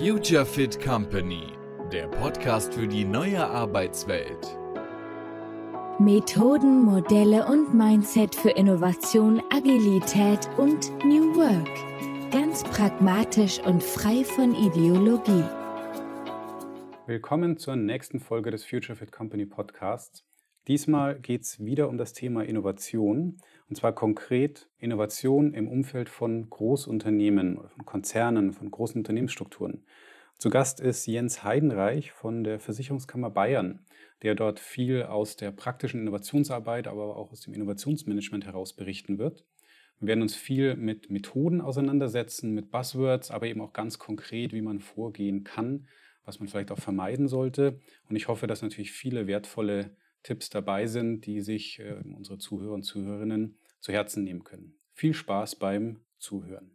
Future Fit Company, der Podcast für die neue Arbeitswelt. Methoden, Modelle und Mindset für Innovation, Agilität und New Work. Ganz pragmatisch und frei von Ideologie. Willkommen zur nächsten Folge des Future Fit Company Podcasts. Diesmal geht es wieder um das Thema Innovation und zwar konkret Innovation im Umfeld von Großunternehmen, von Konzernen, von großen Unternehmensstrukturen. Zu Gast ist Jens Heidenreich von der Versicherungskammer Bayern, der dort viel aus der praktischen Innovationsarbeit, aber auch aus dem Innovationsmanagement heraus berichten wird. Wir werden uns viel mit Methoden auseinandersetzen, mit Buzzwords, aber eben auch ganz konkret, wie man vorgehen kann, was man vielleicht auch vermeiden sollte. Und ich hoffe, dass natürlich viele wertvolle Tipps dabei sind, die sich äh, unsere Zuhörer und Zuhörerinnen zu Herzen nehmen können. Viel Spaß beim Zuhören.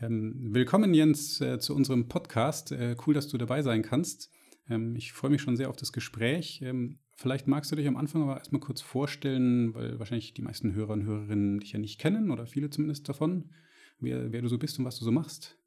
Ähm, willkommen, Jens, äh, zu unserem Podcast. Äh, cool, dass du dabei sein kannst. Ähm, ich freue mich schon sehr auf das Gespräch. Ähm, vielleicht magst du dich am Anfang aber erstmal kurz vorstellen, weil wahrscheinlich die meisten Hörer und Hörerinnen dich ja nicht kennen oder viele zumindest davon, wer, wer du so bist und was du so machst.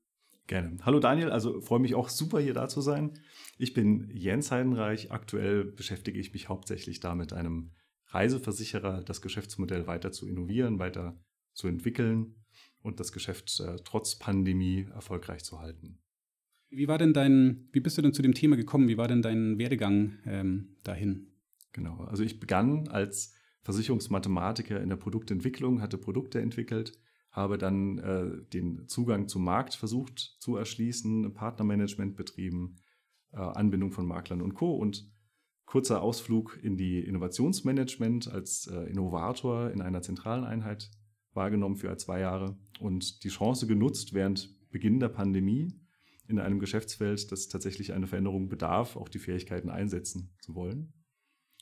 Gerne. Hallo Daniel, also freue mich auch super hier da zu sein. Ich bin Jens Heidenreich. Aktuell beschäftige ich mich hauptsächlich damit, einem Reiseversicherer das Geschäftsmodell weiter zu innovieren, weiter zu entwickeln und das Geschäft äh, trotz Pandemie erfolgreich zu halten. Wie war denn dein, wie bist du denn zu dem Thema gekommen? Wie war denn dein Werdegang ähm, dahin? Genau, also ich begann als Versicherungsmathematiker in der Produktentwicklung, hatte Produkte entwickelt, habe dann äh, den Zugang zum Markt versucht zu erschließen, Partnermanagement betrieben, äh, Anbindung von Maklern und Co. und kurzer Ausflug in die Innovationsmanagement als äh, Innovator in einer zentralen Einheit wahrgenommen für zwei Jahre und die Chance genutzt, während Beginn der Pandemie in einem Geschäftsfeld, das tatsächlich eine Veränderung bedarf, auch die Fähigkeiten einsetzen zu wollen.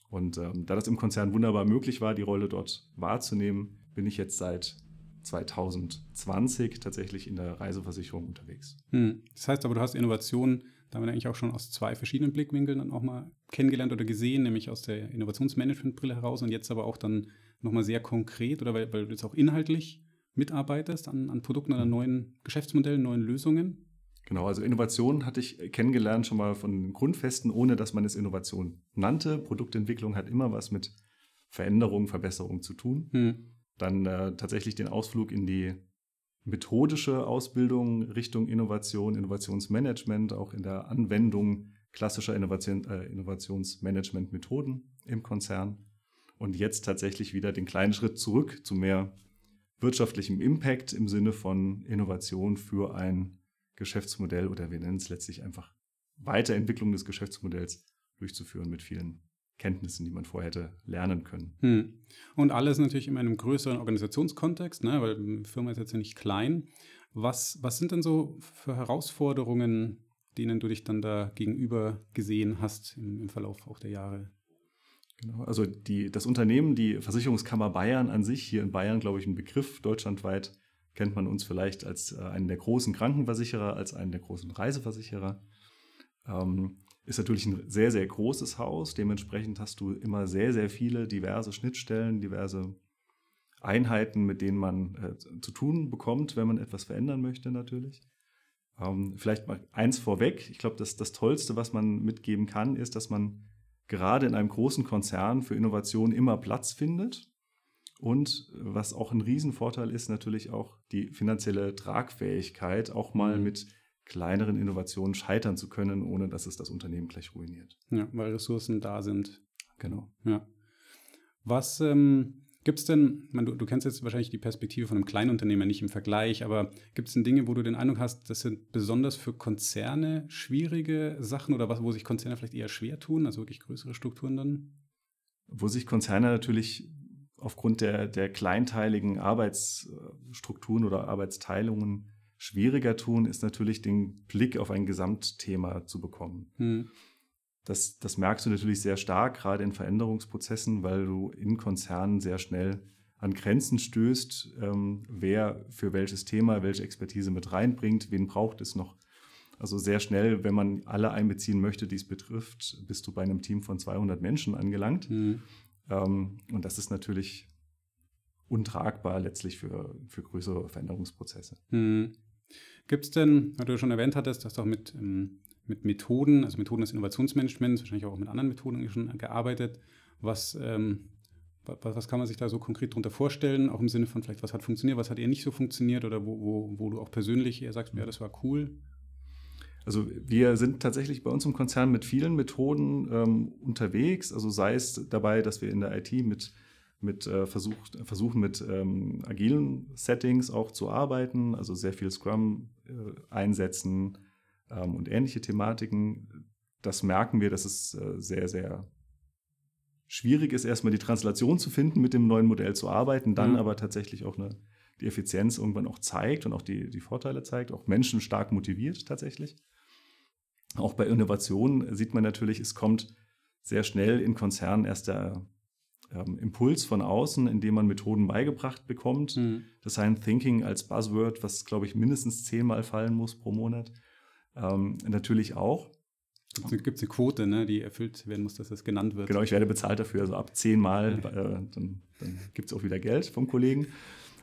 Und ähm, da das im Konzern wunderbar möglich war, die Rolle dort wahrzunehmen, bin ich jetzt seit 2020 tatsächlich in der Reiseversicherung unterwegs. Hm. Das heißt aber, du hast Innovation damit eigentlich auch schon aus zwei verschiedenen Blickwinkeln dann auch mal kennengelernt oder gesehen, nämlich aus der Innovationsmanagement-Brille heraus und jetzt aber auch dann nochmal sehr konkret oder weil, weil du jetzt auch inhaltlich mitarbeitest an, an Produkten, an neuen Geschäftsmodellen, neuen Lösungen. Genau, also Innovation hatte ich kennengelernt schon mal von den Grundfesten, ohne dass man es Innovation nannte. Produktentwicklung hat immer was mit Veränderung, Verbesserung zu tun. Hm. Dann äh, tatsächlich den Ausflug in die methodische Ausbildung Richtung Innovation, Innovationsmanagement, auch in der Anwendung klassischer Innovation, äh, Innovationsmanagement-Methoden im Konzern. Und jetzt tatsächlich wieder den kleinen Schritt zurück zu mehr wirtschaftlichem Impact im Sinne von Innovation für ein Geschäftsmodell oder wir nennen es letztlich einfach Weiterentwicklung des Geschäftsmodells durchzuführen mit vielen Kenntnissen, die man vorher hätte lernen können. Hm. Und alles natürlich in einem größeren Organisationskontext, ne? weil die Firma ist jetzt ja nicht klein. Was, was sind denn so für Herausforderungen, denen du dich dann da gegenüber gesehen hast im, im Verlauf auch der Jahre? Genau, also die, das Unternehmen, die Versicherungskammer Bayern an sich, hier in Bayern, glaube ich, ein Begriff, deutschlandweit kennt man uns vielleicht als äh, einen der großen Krankenversicherer, als einen der großen Reiseversicherer. Ähm, ist natürlich ein sehr, sehr großes Haus. Dementsprechend hast du immer sehr, sehr viele diverse Schnittstellen, diverse Einheiten, mit denen man äh, zu tun bekommt, wenn man etwas verändern möchte natürlich. Ähm, vielleicht mal eins vorweg. Ich glaube, das, das Tollste, was man mitgeben kann, ist, dass man gerade in einem großen Konzern für Innovation immer Platz findet. Und was auch ein Riesenvorteil ist, natürlich auch die finanzielle Tragfähigkeit, auch mal mhm. mit kleineren Innovationen scheitern zu können, ohne dass es das Unternehmen gleich ruiniert. Ja, weil Ressourcen da sind. Genau. Ja. Was ähm, gibt es denn, man, du, du, kennst jetzt wahrscheinlich die Perspektive von einem Kleinunternehmer nicht im Vergleich, aber gibt es denn Dinge, wo du den Eindruck hast, das sind besonders für Konzerne schwierige Sachen oder was, wo sich Konzerne vielleicht eher schwer tun, also wirklich größere Strukturen dann? Wo sich Konzerne natürlich aufgrund der, der kleinteiligen Arbeitsstrukturen oder Arbeitsteilungen schwieriger tun, ist natürlich den Blick auf ein Gesamtthema zu bekommen. Hm. Das, das merkst du natürlich sehr stark, gerade in Veränderungsprozessen, weil du in Konzernen sehr schnell an Grenzen stößt, ähm, wer für welches Thema welche Expertise mit reinbringt, wen braucht es noch. Also sehr schnell, wenn man alle einbeziehen möchte, die es betrifft, bist du bei einem Team von 200 Menschen angelangt. Hm. Ähm, und das ist natürlich untragbar letztlich für, für größere Veränderungsprozesse. Hm. Gibt es denn, weil du schon erwähnt hattest, dass du auch mit, ähm, mit Methoden, also Methoden des Innovationsmanagements, wahrscheinlich auch mit anderen Methoden schon gearbeitet. Was, ähm, was, was, kann man sich da so konkret darunter vorstellen? Auch im Sinne von vielleicht, was hat funktioniert, was hat eher nicht so funktioniert oder wo, wo, wo du auch persönlich eher sagst, ja, das war cool? Also wir sind tatsächlich bei uns im Konzern mit vielen Methoden ähm, unterwegs. Also sei es dabei, dass wir in der IT mit, mit äh, versucht, versuchen, mit ähm, agilen Settings auch zu arbeiten, also sehr viel Scrum äh, einsetzen ähm, und ähnliche Thematiken. Das merken wir, dass es äh, sehr, sehr schwierig ist, erstmal die Translation zu finden, mit dem neuen Modell zu arbeiten, dann mhm. aber tatsächlich auch eine, die Effizienz irgendwann auch zeigt und auch die, die Vorteile zeigt, auch Menschen stark motiviert tatsächlich. Auch bei Innovationen sieht man natürlich, es kommt sehr schnell in Konzernen erst der ähm, Impuls von außen, indem man Methoden beigebracht bekommt. Mhm. Design Thinking als Buzzword, was, glaube ich, mindestens zehnmal fallen muss pro Monat. Ähm, natürlich auch. Gibt es eine Quote, ne, die erfüllt werden muss, dass das genannt wird? Genau, ich werde bezahlt dafür. Also ab zehnmal, äh, dann, dann gibt es auch wieder Geld vom Kollegen.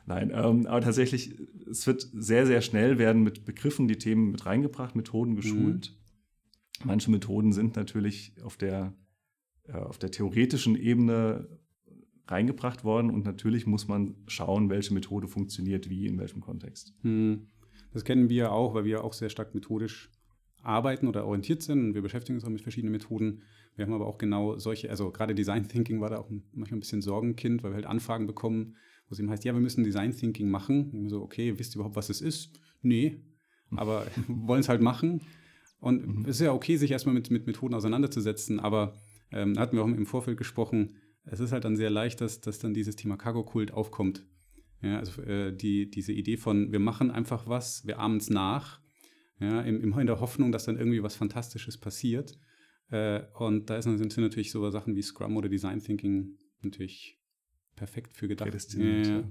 Nein, ähm, aber tatsächlich, es wird sehr, sehr schnell werden mit Begriffen die Themen mit reingebracht, Methoden geschult. Mhm. Manche Methoden sind natürlich auf der, auf der theoretischen Ebene reingebracht worden und natürlich muss man schauen, welche Methode funktioniert wie, in welchem Kontext. Mhm. Das kennen wir auch, weil wir auch sehr stark methodisch arbeiten oder orientiert sind. Und wir beschäftigen uns auch mit verschiedenen Methoden. Wir haben aber auch genau solche, also gerade Design Thinking war da auch manchmal ein bisschen Sorgenkind, weil wir halt Anfragen bekommen, wo es eben heißt, ja, wir müssen Design Thinking machen. Und so, okay, wisst ihr überhaupt, was es ist? Nee, aber wollen es halt machen. Und mhm. es ist ja okay, sich erstmal mit, mit Methoden auseinanderzusetzen, aber ähm, da hatten wir auch im Vorfeld gesprochen, es ist halt dann sehr leicht, dass, dass dann dieses Thema Cargo-Kult aufkommt. Ja, also äh, die, diese Idee von, wir machen einfach was, wir ahmen es nach ja, immer in der Hoffnung, dass dann irgendwie was Fantastisches passiert. Äh, und da ist, sind natürlich so Sachen wie Scrum oder Design Thinking natürlich perfekt für gedacht. Ja,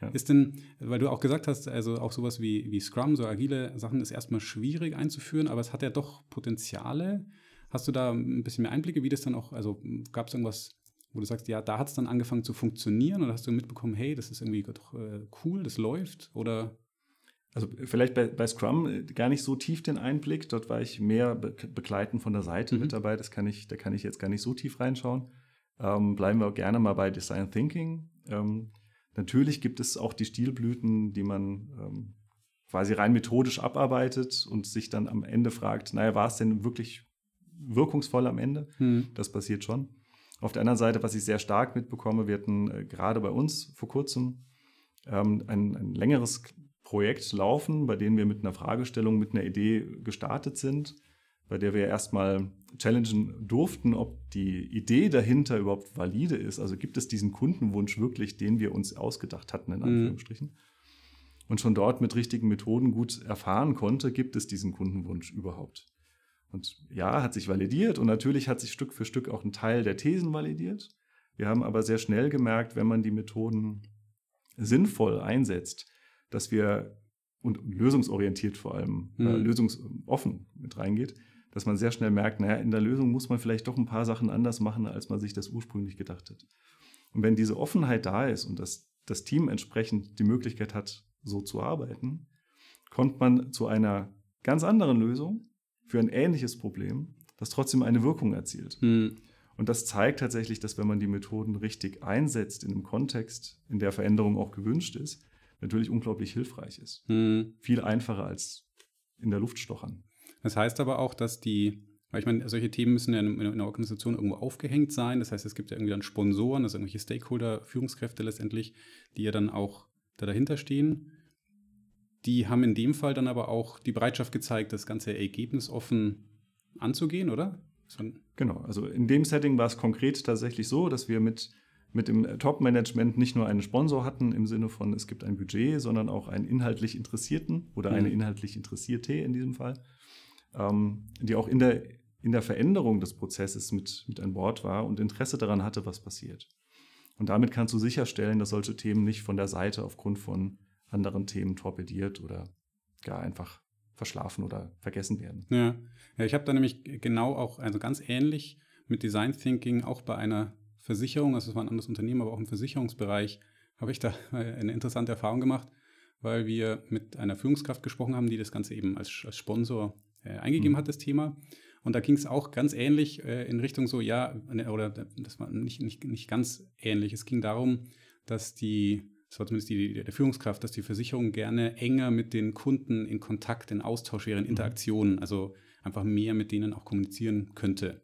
ja. Ist denn, weil du auch gesagt hast, also auch sowas wie, wie Scrum, so agile Sachen ist erstmal schwierig einzuführen, aber es hat ja doch Potenziale. Hast du da ein bisschen mehr Einblicke, wie das dann auch, also gab es irgendwas, wo du sagst, ja, da hat es dann angefangen zu funktionieren oder hast du mitbekommen, hey, das ist irgendwie doch äh, cool, das läuft oder also vielleicht bei, bei, Scrum äh, gar nicht so tief den Einblick. Dort war ich mehr be begleiten von der Seite mhm. mit dabei. Das kann ich, da kann ich jetzt gar nicht so tief reinschauen. Ähm, bleiben wir auch gerne mal bei Design Thinking. Ähm, natürlich gibt es auch die Stilblüten, die man ähm, quasi rein methodisch abarbeitet und sich dann am Ende fragt, naja, war es denn wirklich wirkungsvoll am Ende? Mhm. Das passiert schon. Auf der anderen Seite, was ich sehr stark mitbekomme, wir hatten äh, gerade bei uns vor kurzem ähm, ein, ein längeres Projekt laufen, bei dem wir mit einer Fragestellung, mit einer Idee gestartet sind, bei der wir erstmal challengen durften, ob die Idee dahinter überhaupt valide ist. Also gibt es diesen Kundenwunsch wirklich, den wir uns ausgedacht hatten, in mhm. Anführungsstrichen. Mhm. Und schon dort mit richtigen Methoden gut erfahren konnte, gibt es diesen Kundenwunsch überhaupt. Und ja, hat sich validiert und natürlich hat sich Stück für Stück auch ein Teil der Thesen validiert. Wir haben aber sehr schnell gemerkt, wenn man die Methoden sinnvoll einsetzt, dass wir und lösungsorientiert vor allem, mhm. äh, lösungsoffen mit reingeht, dass man sehr schnell merkt, naja, in der Lösung muss man vielleicht doch ein paar Sachen anders machen, als man sich das ursprünglich gedacht hat. Und wenn diese Offenheit da ist und das, das Team entsprechend die Möglichkeit hat, so zu arbeiten, kommt man zu einer ganz anderen Lösung für ein ähnliches Problem, das trotzdem eine Wirkung erzielt. Mhm. Und das zeigt tatsächlich, dass wenn man die Methoden richtig einsetzt in einem Kontext, in der Veränderung auch gewünscht ist, natürlich unglaublich hilfreich ist. Hm. Viel einfacher als in der Luft stochern. Das heißt aber auch, dass die, weil ich meine, solche Themen müssen ja in, in einer Organisation irgendwo aufgehängt sein. Das heißt, es gibt ja irgendwie dann Sponsoren, also irgendwelche Stakeholder, Führungskräfte letztendlich, die ja dann auch da dahinter stehen. Die haben in dem Fall dann aber auch die Bereitschaft gezeigt, das ganze ergebnisoffen anzugehen, oder? Genau, also in dem Setting war es konkret tatsächlich so, dass wir mit mit dem Top-Management nicht nur einen Sponsor hatten im Sinne von, es gibt ein Budget, sondern auch einen inhaltlich Interessierten oder mhm. eine inhaltlich Interessierte in diesem Fall, ähm, die auch in der, in der Veränderung des Prozesses mit, mit an Bord war und Interesse daran hatte, was passiert. Und damit kannst du sicherstellen, dass solche Themen nicht von der Seite aufgrund von anderen Themen torpediert oder gar einfach verschlafen oder vergessen werden. Ja, ja ich habe da nämlich genau auch, also ganz ähnlich mit Design Thinking auch bei einer Versicherung, also es war ein anderes Unternehmen, aber auch im Versicherungsbereich habe ich da eine interessante Erfahrung gemacht, weil wir mit einer Führungskraft gesprochen haben, die das Ganze eben als, als Sponsor äh, eingegeben mhm. hat, das Thema. Und da ging es auch ganz ähnlich äh, in Richtung so, ja, ne, oder das war nicht, nicht, nicht ganz ähnlich. Es ging darum, dass die, das war zumindest die, der Führungskraft, dass die Versicherung gerne enger mit den Kunden in Kontakt, in Austausch wäre, in mhm. Interaktionen, also einfach mehr mit denen auch kommunizieren könnte.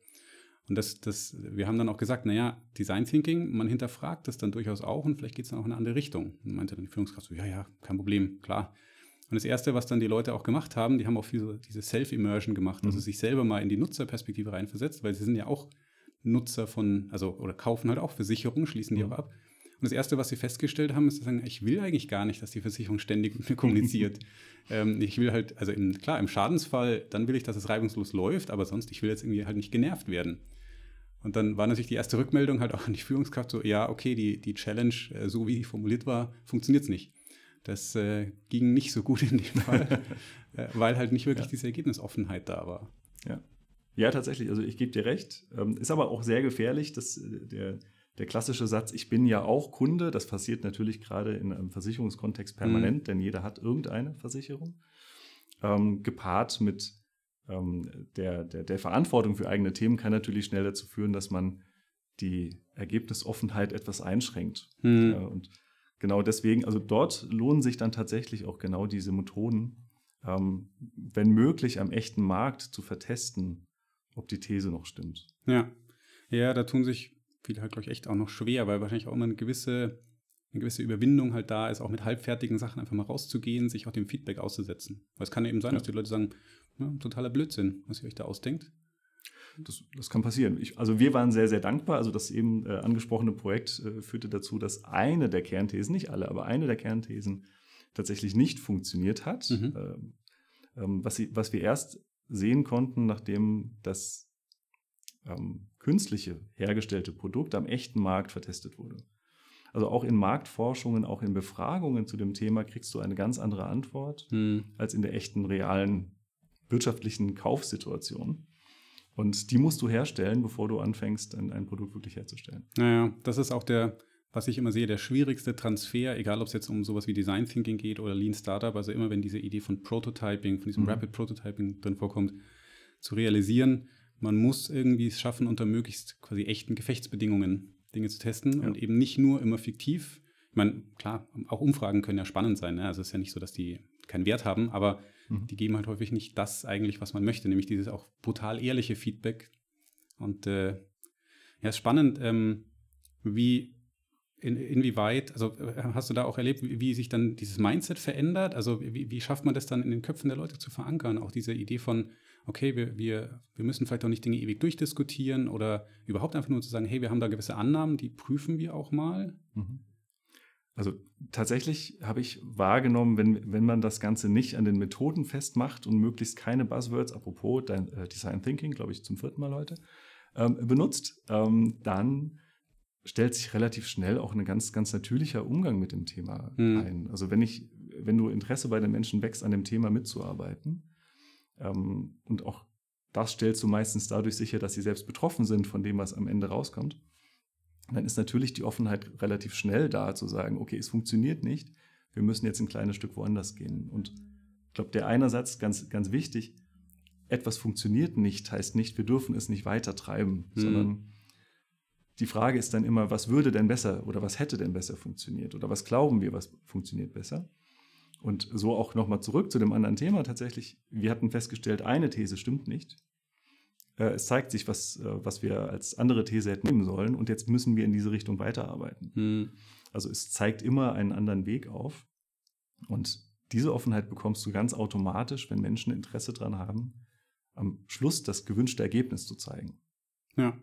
Und das, das, wir haben dann auch gesagt, naja, Design Thinking, man hinterfragt das dann durchaus auch und vielleicht geht es dann auch in eine andere Richtung. Und meinte dann die Führungskraft so, ja, ja, kein Problem, klar. Und das Erste, was dann die Leute auch gemacht haben, die haben auch viel diese Self-Immersion gemacht, also mhm. sich selber mal in die Nutzerperspektive reinversetzt, weil sie sind ja auch Nutzer von, also oder kaufen halt auch Versicherungen, schließen die mhm. auch ab. Und das Erste, was sie festgestellt haben, ist, dass sie sagen, ich will eigentlich gar nicht, dass die Versicherung ständig mit mir kommuniziert. ähm, ich will halt, also im, klar, im Schadensfall, dann will ich, dass es reibungslos läuft, aber sonst, ich will jetzt irgendwie halt nicht genervt werden. Und dann war natürlich die erste Rückmeldung halt auch an die Führungskraft so, ja, okay, die, die Challenge, äh, so wie die formuliert war, funktioniert es nicht. Das äh, ging nicht so gut in dem Fall, äh, weil halt nicht wirklich ja. diese Ergebnisoffenheit da war. Ja, ja tatsächlich. Also ich gebe dir recht. Ähm, ist aber auch sehr gefährlich, dass äh, der, der klassische Satz, ich bin ja auch Kunde, das passiert natürlich gerade in einem Versicherungskontext permanent, mhm. denn jeder hat irgendeine Versicherung, ähm, gepaart mit ähm, der, der, der Verantwortung für eigene Themen kann natürlich schnell dazu führen, dass man die Ergebnisoffenheit etwas einschränkt. Mhm. Ja, und genau deswegen, also dort lohnen sich dann tatsächlich auch genau diese Methoden, ähm, wenn möglich am echten Markt zu vertesten, ob die These noch stimmt. Ja, ja, da tun sich viele halt, glaube ich, echt auch noch schwer, weil wahrscheinlich auch immer eine gewisse, eine gewisse Überwindung halt da ist, auch mit halbfertigen Sachen einfach mal rauszugehen, sich auch dem Feedback auszusetzen. Weil es kann eben sein, ja. dass die Leute sagen, ja, totaler Blödsinn, was ihr euch da ausdenkt. Das, das kann passieren. Ich, also wir waren sehr, sehr dankbar. Also das eben äh, angesprochene Projekt äh, führte dazu, dass eine der Kernthesen, nicht alle, aber eine der Kernthesen tatsächlich nicht funktioniert hat. Mhm. Ähm, ähm, was, sie, was wir erst sehen konnten, nachdem das ähm, künstliche hergestellte Produkt am echten Markt vertestet wurde. Also auch in Marktforschungen, auch in Befragungen zu dem Thema kriegst du eine ganz andere Antwort mhm. als in der echten realen wirtschaftlichen Kaufsituation. Und die musst du herstellen, bevor du anfängst, ein, ein Produkt wirklich herzustellen. Naja, das ist auch der, was ich immer sehe, der schwierigste Transfer, egal ob es jetzt um sowas wie Design Thinking geht oder Lean Startup, also immer wenn diese Idee von Prototyping, von diesem mhm. Rapid Prototyping drin vorkommt, zu realisieren, man muss irgendwie es schaffen, unter möglichst quasi echten Gefechtsbedingungen Dinge zu testen ja. und eben nicht nur immer fiktiv. Ich meine, klar, auch Umfragen können ja spannend sein. Ne? Also es ist ja nicht so, dass die keinen Wert haben, aber Mhm. Die geben halt häufig nicht das eigentlich, was man möchte, nämlich dieses auch brutal ehrliche Feedback. Und äh, ja, ist spannend, ähm, wie in, inwieweit, also äh, hast du da auch erlebt, wie, wie, sich dann dieses Mindset verändert? Also wie, wie, schafft man das dann in den Köpfen der Leute zu verankern? Auch diese Idee von, okay, wir, wir, wir müssen vielleicht auch nicht Dinge ewig durchdiskutieren oder überhaupt einfach nur zu sagen, hey, wir haben da gewisse Annahmen, die prüfen wir auch mal. Mhm. Also tatsächlich habe ich wahrgenommen, wenn, wenn man das Ganze nicht an den Methoden festmacht und möglichst keine Buzzwords, apropos dein, äh, Design Thinking, glaube ich zum vierten Mal heute, ähm, benutzt, ähm, dann stellt sich relativ schnell auch ein ganz, ganz natürlicher Umgang mit dem Thema mhm. ein. Also wenn ich, wenn du Interesse bei den Menschen wächst, an dem Thema mitzuarbeiten, ähm, und auch das stellst du meistens dadurch sicher, dass sie selbst betroffen sind von dem, was am Ende rauskommt, dann ist natürlich die Offenheit relativ schnell da, zu sagen, okay, es funktioniert nicht, wir müssen jetzt ein kleines Stück woanders gehen. Und ich glaube, der eine Satz, ganz, ganz wichtig, etwas funktioniert nicht, heißt nicht, wir dürfen es nicht weiter treiben, mhm. sondern die Frage ist dann immer, was würde denn besser oder was hätte denn besser funktioniert oder was glauben wir, was funktioniert besser? Und so auch nochmal zurück zu dem anderen Thema tatsächlich. Wir hatten festgestellt, eine These stimmt nicht äh, es zeigt sich, was, äh, was wir als andere These hätten nehmen sollen und jetzt müssen wir in diese Richtung weiterarbeiten. Mhm. Also es zeigt immer einen anderen Weg auf und diese Offenheit bekommst du ganz automatisch, wenn Menschen Interesse daran haben, am Schluss das gewünschte Ergebnis zu zeigen. Ja.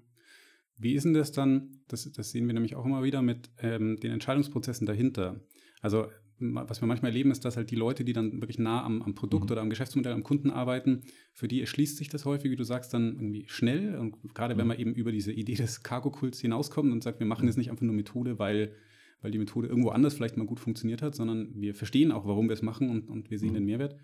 Wie ist denn das dann, das, das sehen wir nämlich auch immer wieder mit ähm, den Entscheidungsprozessen dahinter. Also was wir manchmal erleben, ist, dass halt die Leute, die dann wirklich nah am, am Produkt mhm. oder am Geschäftsmodell, am Kunden arbeiten, für die erschließt sich das häufig, wie du sagst, dann irgendwie schnell. Und gerade mhm. wenn man eben über diese Idee des Cargo-Kults hinauskommt und sagt, wir machen jetzt nicht einfach nur Methode, weil, weil die Methode irgendwo anders vielleicht mal gut funktioniert hat, sondern wir verstehen auch, warum wir es machen und, und wir sehen mhm. den Mehrwert.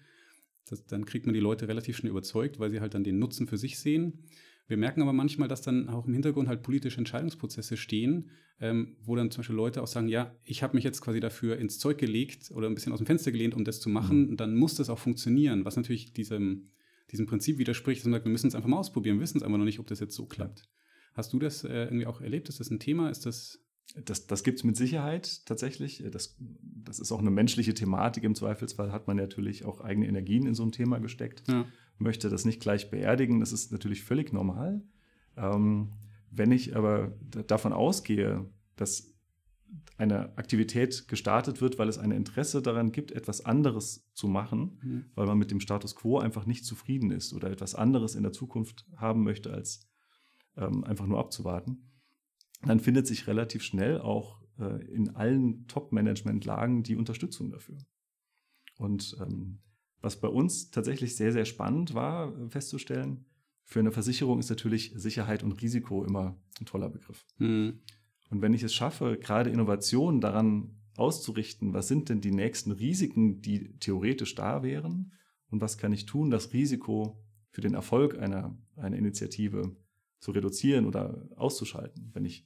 Das, dann kriegt man die Leute relativ schnell überzeugt, weil sie halt dann den Nutzen für sich sehen. Wir merken aber manchmal, dass dann auch im Hintergrund halt politische Entscheidungsprozesse stehen, ähm, wo dann zum Beispiel Leute auch sagen, ja, ich habe mich jetzt quasi dafür ins Zeug gelegt oder ein bisschen aus dem Fenster gelehnt, um das zu machen, mhm. dann muss das auch funktionieren, was natürlich diesem, diesem Prinzip widerspricht, dass man sagt, wir müssen es einfach mal ausprobieren, wir wissen es einfach noch nicht, ob das jetzt so klappt. Hast du das äh, irgendwie auch erlebt? Ist das ein Thema? Ist das das, das gibt es mit Sicherheit tatsächlich. Das, das ist auch eine menschliche Thematik. Im Zweifelsfall hat man natürlich auch eigene Energien in so ein Thema gesteckt, ja. Möchte das nicht gleich beerdigen. Das ist natürlich völlig normal. Ähm, wenn ich aber davon ausgehe, dass eine Aktivität gestartet wird, weil es ein Interesse daran gibt, etwas anderes zu machen, mhm. weil man mit dem Status quo einfach nicht zufrieden ist oder etwas anderes in der Zukunft haben möchte, als ähm, einfach nur abzuwarten, dann findet sich relativ schnell auch äh, in allen Top-Management-Lagen die Unterstützung dafür. Und ähm, was bei uns tatsächlich sehr, sehr spannend war, äh, festzustellen, für eine Versicherung ist natürlich Sicherheit und Risiko immer ein toller Begriff. Mhm. Und wenn ich es schaffe, gerade Innovationen daran auszurichten, was sind denn die nächsten Risiken, die theoretisch da wären und was kann ich tun, das Risiko für den Erfolg einer, einer Initiative zu reduzieren oder auszuschalten. Wenn ich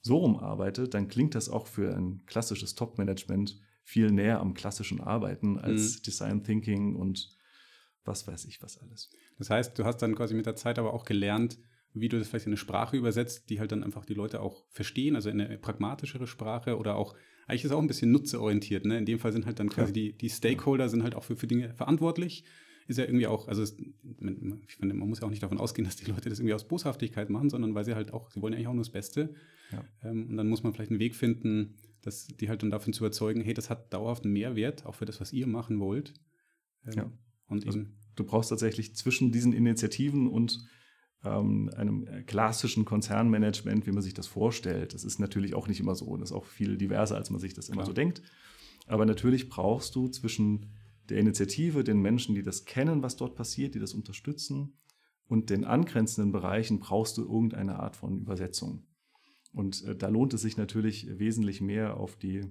so rum arbeite, dann klingt das auch für ein klassisches Top-Management viel näher am klassischen Arbeiten als mhm. Design Thinking und was weiß ich was alles. Das heißt, du hast dann quasi mit der Zeit aber auch gelernt, wie du das vielleicht in eine Sprache übersetzt, die halt dann einfach die Leute auch verstehen, also in eine pragmatischere Sprache oder auch, eigentlich ist auch ein bisschen nutzerorientiert. Ne? In dem Fall sind halt dann quasi ja. die, die Stakeholder sind halt auch für, für Dinge verantwortlich ist ja irgendwie auch, also es, ich finde, man muss ja auch nicht davon ausgehen, dass die Leute das irgendwie aus Boshaftigkeit machen, sondern weil sie halt auch, sie wollen ja eigentlich auch nur das Beste. Ja. Ähm, und dann muss man vielleicht einen Weg finden, dass die halt dann davon zu überzeugen, hey, das hat dauerhaft einen Mehrwert, auch für das, was ihr machen wollt. Ähm, ja. Und also, du brauchst tatsächlich zwischen diesen Initiativen und ähm, einem klassischen Konzernmanagement, wie man sich das vorstellt. Das ist natürlich auch nicht immer so. Das ist auch viel diverser, als man sich das immer Klar. so denkt. Aber natürlich brauchst du zwischen der Initiative, den Menschen, die das kennen, was dort passiert, die das unterstützen. Und den angrenzenden Bereichen brauchst du irgendeine Art von Übersetzung. Und äh, da lohnt es sich natürlich wesentlich mehr auf die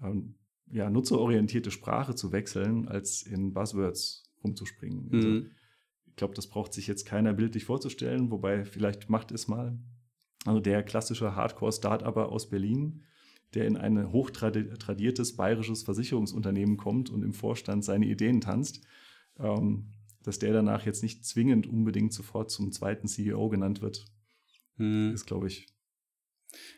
ähm, ja, nutzerorientierte Sprache zu wechseln, als in Buzzwords rumzuspringen. Also, mhm. ich glaube, das braucht sich jetzt keiner bildlich vorzustellen, wobei vielleicht macht es mal. Also der klassische Hardcore-Startupper aus Berlin, der in ein hochtradiertes bayerisches Versicherungsunternehmen kommt und im Vorstand seine Ideen tanzt, ähm, dass der danach jetzt nicht zwingend unbedingt sofort zum zweiten CEO genannt wird, hm. ist, glaube ich,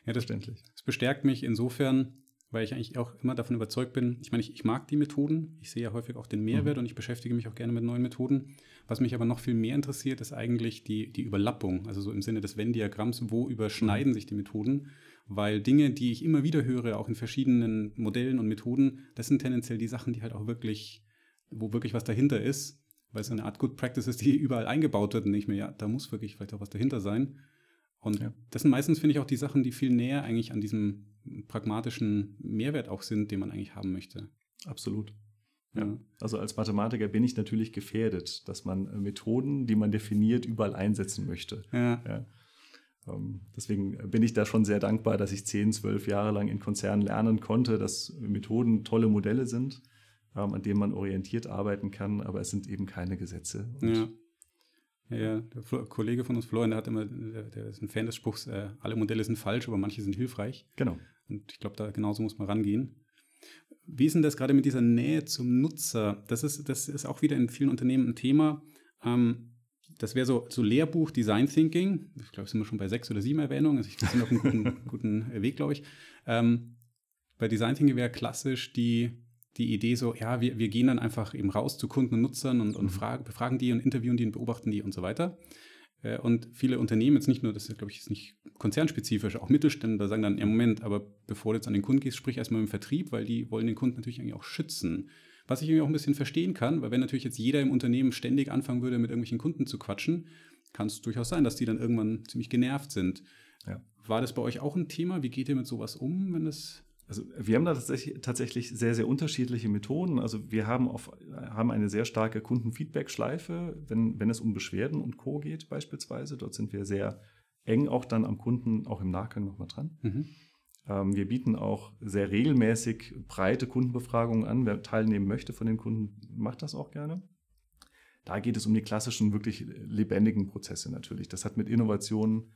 ja, das. Das bestärkt mich insofern, weil ich eigentlich auch immer davon überzeugt bin, ich meine, ich, ich mag die Methoden, ich sehe ja häufig auch den Mehrwert mhm. und ich beschäftige mich auch gerne mit neuen Methoden. Was mich aber noch viel mehr interessiert, ist eigentlich die, die Überlappung, also so im Sinne des Venn-Diagramms, wo überschneiden mhm. sich die Methoden weil Dinge, die ich immer wieder höre, auch in verschiedenen Modellen und Methoden, das sind tendenziell die Sachen, die halt auch wirklich, wo wirklich was dahinter ist, weil es eine Art Good Practice ist, die überall eingebaut wird und nicht mehr, ja, da muss wirklich vielleicht auch was dahinter sein. Und ja. das sind meistens, finde ich, auch die Sachen, die viel näher eigentlich an diesem pragmatischen Mehrwert auch sind, den man eigentlich haben möchte. Absolut. Ja. Also als Mathematiker bin ich natürlich gefährdet, dass man Methoden, die man definiert, überall einsetzen möchte. Ja. ja. Ähm, deswegen bin ich da schon sehr dankbar, dass ich zehn, zwölf Jahre lang in Konzernen lernen konnte, dass Methoden tolle Modelle sind, ähm, an denen man orientiert arbeiten kann, aber es sind eben keine Gesetze. ja. Ja, der Flo Kollege von uns, Florian, der hat immer, der, der ist ein Fan des Spruchs, äh, alle Modelle sind falsch, aber manche sind hilfreich. Genau. Und ich glaube, da genauso muss man rangehen. Wie ist denn das gerade mit dieser Nähe zum Nutzer? Das ist, das ist auch wieder in vielen Unternehmen ein Thema. Ähm, das wäre so, so Lehrbuch Design Thinking. Ich glaube, sind wir schon bei sechs oder sieben Erwähnungen. Also ich bin auf einem guten, guten Weg, glaube ich. Ähm, bei Design Thinking wäre klassisch die, die Idee so, ja, wir, wir gehen dann einfach eben raus zu Kunden und Nutzern und, und mhm. fragen, befragen die und interviewen die und beobachten die und so weiter. Äh, und viele Unternehmen, jetzt nicht nur, das ist, glaube ich, ist nicht konzernspezifisch, auch Mittelständler sagen dann, ja, Moment, aber bevor du jetzt an den Kunden gehst, sprich erstmal im Vertrieb, weil die wollen den Kunden natürlich irgendwie auch schützen. Was ich irgendwie auch ein bisschen verstehen kann, weil wenn natürlich jetzt jeder im Unternehmen ständig anfangen würde, mit irgendwelchen Kunden zu quatschen, kann es durchaus sein, dass die dann irgendwann ziemlich genervt sind. Ja. War das bei euch auch ein Thema? Wie geht ihr mit sowas um, wenn das also wir haben da tatsächlich, tatsächlich sehr, sehr unterschiedliche Methoden. Also wir haben, auf, haben eine sehr starke Kundenfeedback-Schleife, wenn, wenn es um Beschwerden und Co. geht beispielsweise. Dort sind wir sehr eng auch dann am Kunden auch im Nachgang nochmal dran. Mhm. Ähm, wir bieten auch sehr regelmäßig breite Kundenbefragungen an. Wer teilnehmen möchte von den Kunden, macht das auch gerne. da geht es um die klassischen, wirklich lebendigen Prozesse natürlich. Das hat mit Innovation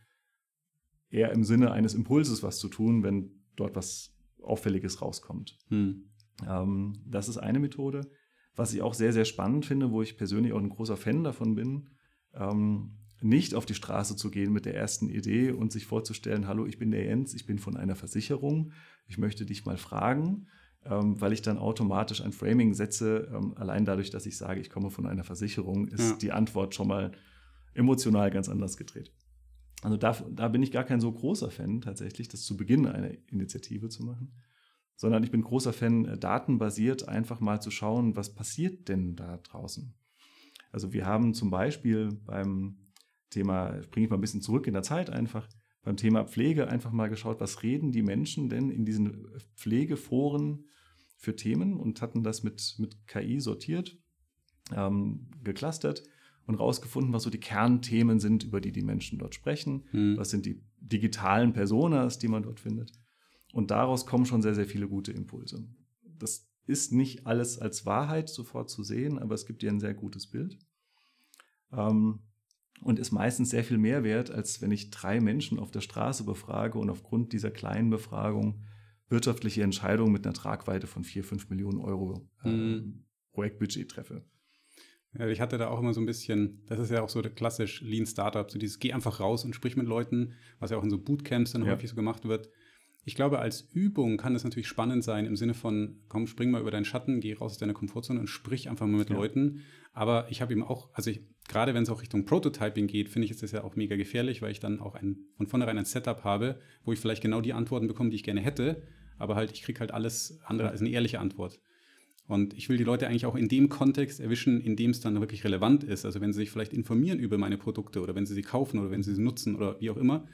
eher im Sinne eines Impulses was zu tun, wenn dort was Auffälliges rauskommt. Hm. Ähm, das ist eine Methode. Was ich auch sehr, sehr spannend finde, wo ich persönlich auch ein großer Fan davon bin, ähm, nicht auf die Straße zu gehen mit der ersten Idee und sich vorzustellen, hallo, ich bin der Jens, ich bin von einer Versicherung, ich möchte dich mal fragen, ähm, weil ich dann automatisch ein Framing setze. Ähm, allein dadurch, dass ich sage, ich komme von einer Versicherung, ist ja. die Antwort schon mal emotional ganz anders gedreht. Also da, da bin ich gar kein so großer Fan tatsächlich, das zu Beginn einer Initiative zu machen, sondern ich bin großer Fan, äh, datenbasiert einfach mal zu schauen, was passiert denn da draußen. Also wir haben zum Beispiel beim Thema, bringe ich mal ein bisschen zurück in der Zeit einfach, beim Thema Pflege einfach mal geschaut, was reden die Menschen denn in diesen Pflegeforen für Themen und hatten das mit, mit KI sortiert, ähm, geclustert und rausgefunden, was so die Kernthemen sind, über die die Menschen dort sprechen, hm. was sind die digitalen Personas, die man dort findet. Und daraus kommen schon sehr, sehr viele gute Impulse. Das ist nicht alles als Wahrheit sofort zu sehen, aber es gibt dir ein sehr gutes Bild. Ähm, und ist meistens sehr viel mehr wert, als wenn ich drei Menschen auf der Straße befrage und aufgrund dieser kleinen Befragung wirtschaftliche Entscheidungen mit einer Tragweite von 4, 5 Millionen Euro äh, mhm. Projektbudget treffe. Ja, ich hatte da auch immer so ein bisschen, das ist ja auch so klassisch Lean Startup, so dieses geh einfach raus und sprich mit Leuten, was ja auch in so Bootcamps dann ja. häufig so gemacht wird. Ich glaube, als Übung kann es natürlich spannend sein im Sinne von, komm, spring mal über deinen Schatten, geh raus aus deiner Komfortzone und sprich einfach mal mit ja. Leuten. Aber ich habe eben auch, also ich, gerade wenn es auch Richtung Prototyping geht, finde ich, ist das ja auch mega gefährlich, weil ich dann auch ein, von vornherein ein Setup habe, wo ich vielleicht genau die Antworten bekomme, die ich gerne hätte, aber halt, ich kriege halt alles andere als eine ehrliche Antwort. Und ich will die Leute eigentlich auch in dem Kontext erwischen, in dem es dann wirklich relevant ist. Also wenn sie sich vielleicht informieren über meine Produkte oder wenn sie sie kaufen oder wenn sie sie nutzen oder wie auch immer.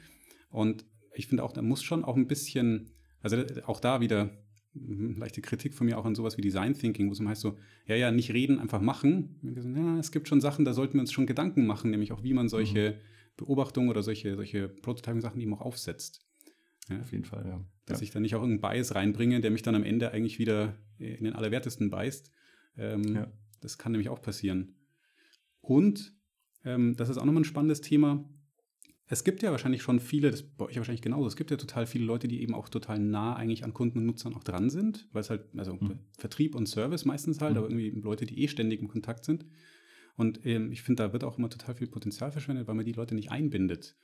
Und ich finde auch, da muss schon auch ein bisschen, also auch da wieder hm, leichte Kritik von mir auch an sowas wie Design Thinking, wo es heißt so, ja, ja, nicht reden, einfach machen. Ja, es gibt schon Sachen, da sollten wir uns schon Gedanken machen, nämlich auch, wie man solche mhm. Beobachtungen oder solche, solche Prototyping-Sachen eben auch aufsetzt. Ja, auf jeden Fall, ja. Dass ja. ich da nicht auch irgendeinen Bias reinbringe, der mich dann am Ende eigentlich wieder in den Allerwertesten beißt. Ähm, ja. Das kann nämlich auch passieren. Und, ähm, das ist auch nochmal ein spannendes Thema, es gibt ja wahrscheinlich schon viele, das bei euch wahrscheinlich genauso, es gibt ja total viele Leute, die eben auch total nah eigentlich an Kunden und Nutzern auch dran sind, weil es halt, also mhm. Vertrieb und Service meistens halt, mhm. aber irgendwie Leute, die eh ständig im Kontakt sind. Und ähm, ich finde, da wird auch immer total viel Potenzial verschwendet, weil man die Leute nicht einbindet.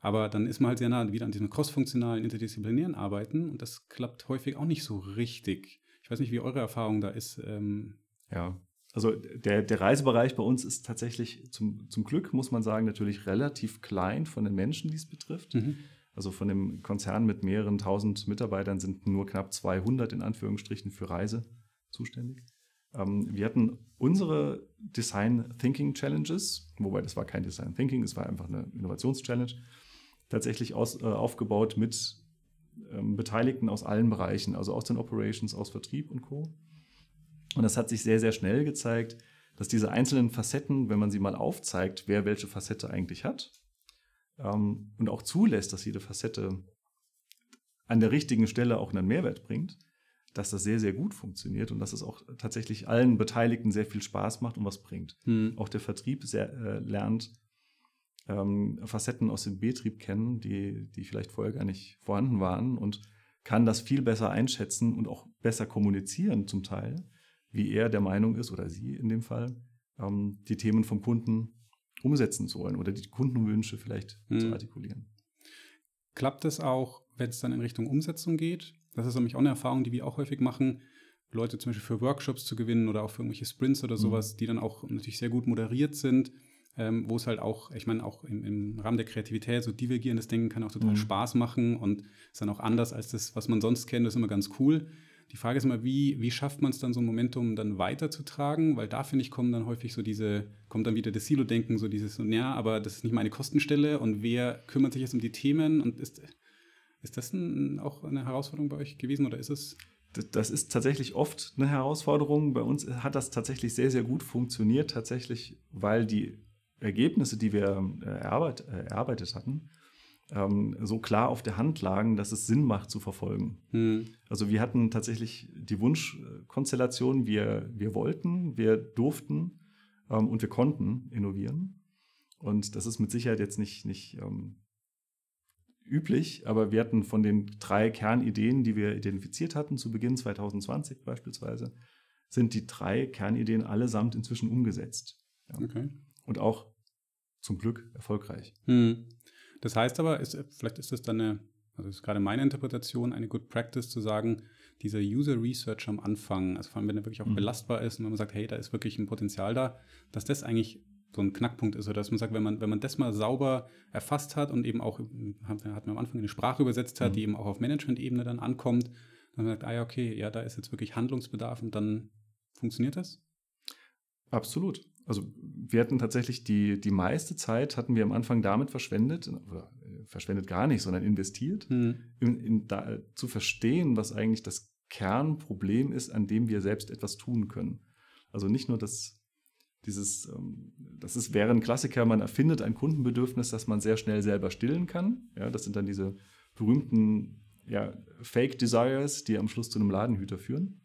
Aber dann ist man halt sehr nah wieder an diesem crossfunktionalen, interdisziplinären Arbeiten und das klappt häufig auch nicht so richtig. Ich weiß nicht, wie eure Erfahrung da ist. Ähm, ja, also der, der Reisebereich bei uns ist tatsächlich zum, zum Glück, muss man sagen, natürlich relativ klein von den Menschen, die es betrifft. Mhm. Also von dem Konzern mit mehreren tausend Mitarbeitern sind nur knapp 200 in Anführungsstrichen für Reise zuständig. Ähm, wir hatten unsere Design Thinking Challenges, wobei das war kein Design Thinking, es war einfach eine Innovationschallenge, tatsächlich aus, äh, aufgebaut mit ähm, Beteiligten aus allen Bereichen, also aus den Operations, aus Vertrieb und Co. Und das hat sich sehr, sehr schnell gezeigt, dass diese einzelnen Facetten, wenn man sie mal aufzeigt, wer welche Facette eigentlich hat, ähm, und auch zulässt, dass jede Facette an der richtigen Stelle auch einen Mehrwert bringt, dass das sehr, sehr gut funktioniert und dass es auch tatsächlich allen Beteiligten sehr viel Spaß macht und was bringt. Hm. Auch der Vertrieb sehr, äh, lernt ähm, Facetten aus dem Betrieb kennen, die, die vielleicht vorher gar nicht vorhanden waren und kann das viel besser einschätzen und auch besser kommunizieren zum Teil wie er der Meinung ist, oder sie in dem Fall, ähm, die Themen vom Kunden umsetzen zu wollen oder die Kundenwünsche vielleicht hm. zu artikulieren. Klappt es auch, wenn es dann in Richtung Umsetzung geht? Das ist nämlich auch eine Erfahrung, die wir auch häufig machen, Leute zum Beispiel für Workshops zu gewinnen oder auch für irgendwelche Sprints oder mhm. sowas, die dann auch natürlich sehr gut moderiert sind, ähm, wo es halt auch, ich meine, auch im, im, Rahmen der Kreativität, so divergierendes Denken kann auch total mhm. Spaß machen und ist dann auch anders als das, was man sonst kennt, das ist immer ganz cool. Die Frage ist immer, wie, wie schafft man es dann, so ein Momentum dann weiterzutragen? Weil da, finde ich, kommen dann häufig so diese, kommt dann wieder das Silo-Denken, so dieses, ja, aber das ist nicht meine Kostenstelle und wer kümmert sich jetzt um die Themen? Und ist, ist das ein, auch eine Herausforderung bei euch gewesen oder ist es? Das ist tatsächlich oft eine Herausforderung. Bei uns hat das tatsächlich sehr, sehr gut funktioniert, tatsächlich, weil die Ergebnisse, die wir äh, erarbeitet, äh, erarbeitet hatten, ähm, so klar auf der Hand lagen, dass es Sinn macht zu verfolgen. Hm. Also wir hatten tatsächlich die Wunschkonstellation, wir, wir wollten, wir durften ähm, und wir konnten innovieren. Und das ist mit Sicherheit jetzt nicht, nicht ähm, üblich, aber wir hatten von den drei Kernideen, die wir identifiziert hatten, zu Beginn 2020 beispielsweise, sind die drei Kernideen allesamt inzwischen umgesetzt. Ja. Okay. Und auch zum Glück erfolgreich. Hm. Das heißt aber, ist, vielleicht ist das dann eine, also ist gerade meine Interpretation, eine Good Practice zu sagen, dieser User Research am Anfang, also vor allem wenn er wirklich auch mhm. belastbar ist und wenn man sagt, hey, da ist wirklich ein Potenzial da, dass das eigentlich so ein Knackpunkt ist, oder dass man sagt, wenn man, wenn man das mal sauber erfasst hat und eben auch, hat, hat man am Anfang eine Sprache übersetzt hat, mhm. die eben auch auf Management-Ebene dann ankommt, dann sagt, ah ja, okay, ja, da ist jetzt wirklich Handlungsbedarf und dann funktioniert das? Absolut. Also wir hatten tatsächlich die, die meiste Zeit hatten wir am Anfang damit verschwendet, oder äh, verschwendet gar nicht, sondern investiert, mhm. in, in da, zu verstehen, was eigentlich das Kernproblem ist, an dem wir selbst etwas tun können. Also nicht nur das, dieses, ähm, das ist, wäre ein Klassiker, man erfindet ein Kundenbedürfnis, das man sehr schnell selber stillen kann. Ja, das sind dann diese berühmten ja, Fake Desires, die am Schluss zu einem Ladenhüter führen.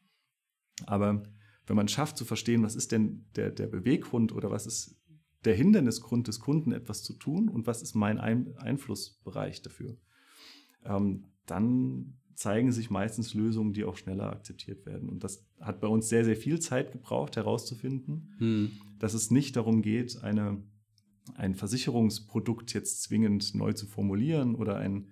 Aber wenn man schafft zu verstehen, was ist denn der, der Beweggrund oder was ist der Hindernisgrund des Kunden, etwas zu tun und was ist mein Ein Einflussbereich dafür, ähm, dann zeigen sich meistens Lösungen, die auch schneller akzeptiert werden. Und das hat bei uns sehr, sehr viel Zeit gebraucht, herauszufinden, hm. dass es nicht darum geht, eine, ein Versicherungsprodukt jetzt zwingend neu zu formulieren oder ein,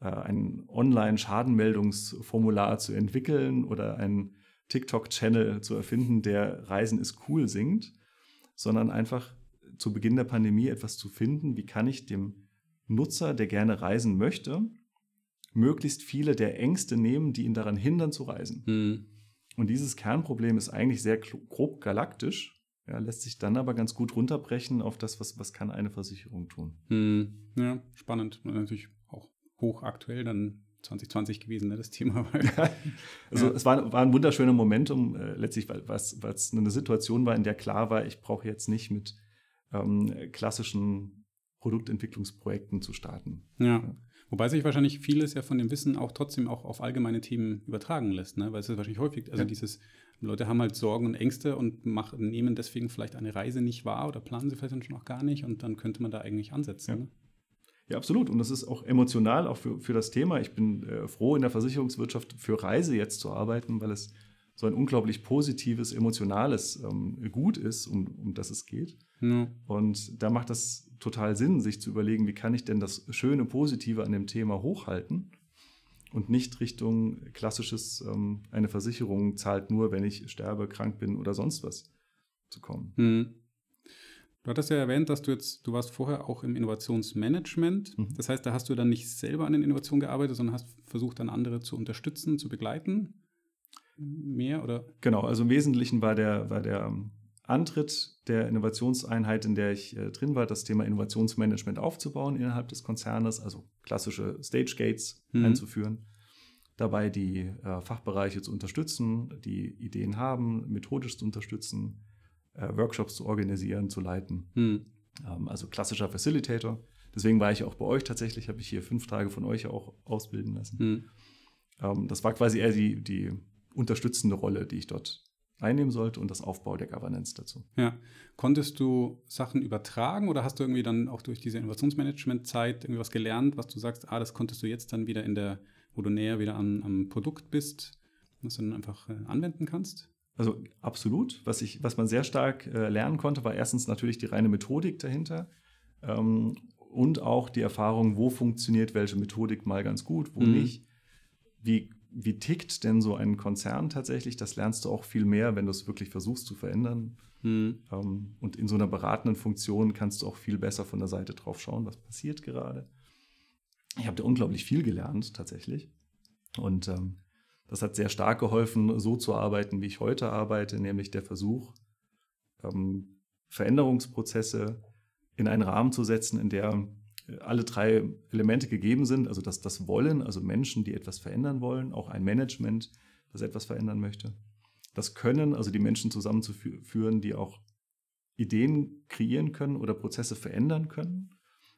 äh, ein Online-Schadenmeldungsformular zu entwickeln oder ein TikTok-Channel zu erfinden, der Reisen ist cool singt, sondern einfach zu Beginn der Pandemie etwas zu finden, wie kann ich dem Nutzer, der gerne reisen möchte, möglichst viele der Ängste nehmen, die ihn daran hindern zu reisen. Mhm. Und dieses Kernproblem ist eigentlich sehr grob galaktisch, ja, lässt sich dann aber ganz gut runterbrechen auf das, was, was kann eine Versicherung tun. Mhm. Ja, spannend. Und natürlich auch hochaktuell dann 2020 gewesen, ne, das Thema. also es war, war ein wunderschöner Momentum, äh, letztlich, weil es eine Situation war, in der klar war, ich brauche jetzt nicht mit ähm, klassischen Produktentwicklungsprojekten zu starten. Ja. ja. Wobei sich wahrscheinlich vieles ja von dem Wissen auch trotzdem auch auf allgemeine Themen übertragen lässt, ne? weil es ist wahrscheinlich häufig, also ja. dieses, Leute haben halt Sorgen und Ängste und machen, nehmen deswegen vielleicht eine Reise nicht wahr oder planen sie vielleicht dann schon auch gar nicht und dann könnte man da eigentlich ansetzen. Ja. Ne? Ja, absolut. Und das ist auch emotional, auch für, für das Thema. Ich bin äh, froh, in der Versicherungswirtschaft für Reise jetzt zu arbeiten, weil es so ein unglaublich positives, emotionales ähm, Gut ist, um, um das es geht. Ja. Und da macht das total Sinn, sich zu überlegen, wie kann ich denn das schöne, positive an dem Thema hochhalten und nicht Richtung klassisches, ähm, eine Versicherung zahlt nur, wenn ich sterbe, krank bin oder sonst was zu kommen. Mhm. Du hattest ja erwähnt, dass du jetzt, du warst vorher auch im Innovationsmanagement. Mhm. Das heißt, da hast du dann nicht selber an den Innovationen gearbeitet, sondern hast versucht, dann andere zu unterstützen, zu begleiten. Mehr oder? Genau, also im Wesentlichen war der, war der ähm, Antritt der Innovationseinheit, in der ich äh, drin war, das Thema Innovationsmanagement aufzubauen innerhalb des Konzernes, also klassische Stage Gates mhm. einzuführen, dabei die äh, Fachbereiche zu unterstützen, die Ideen haben, methodisch zu unterstützen, Workshops zu organisieren, zu leiten. Hm. Ähm, also klassischer Facilitator. Deswegen war ich auch bei euch tatsächlich, habe ich hier fünf Tage von euch auch ausbilden lassen. Hm. Ähm, das war quasi eher die, die unterstützende Rolle, die ich dort einnehmen sollte und das Aufbau der Governance dazu. Ja. Konntest du Sachen übertragen oder hast du irgendwie dann auch durch diese Innovationsmanagement-Zeit irgendwie was gelernt, was du sagst, ah, das konntest du jetzt dann wieder in der, wo du näher wieder am, am Produkt bist, was du dann einfach äh, anwenden kannst? Also absolut. Was, ich, was man sehr stark äh, lernen konnte, war erstens natürlich die reine Methodik dahinter ähm, und auch die Erfahrung, wo funktioniert welche Methodik mal ganz gut, wo mhm. nicht. Wie, wie tickt denn so ein Konzern tatsächlich? Das lernst du auch viel mehr, wenn du es wirklich versuchst zu verändern. Mhm. Ähm, und in so einer beratenden Funktion kannst du auch viel besser von der Seite drauf schauen, was passiert gerade. Ich habe da unglaublich viel gelernt tatsächlich. Und ähm, das hat sehr stark geholfen, so zu arbeiten, wie ich heute arbeite, nämlich der Versuch, ähm, Veränderungsprozesse in einen Rahmen zu setzen, in der äh, alle drei Elemente gegeben sind, also das, das Wollen, also Menschen, die etwas verändern wollen, auch ein Management, das etwas verändern möchte. Das Können, also die Menschen zusammenzuführen, die auch Ideen kreieren können oder Prozesse verändern können.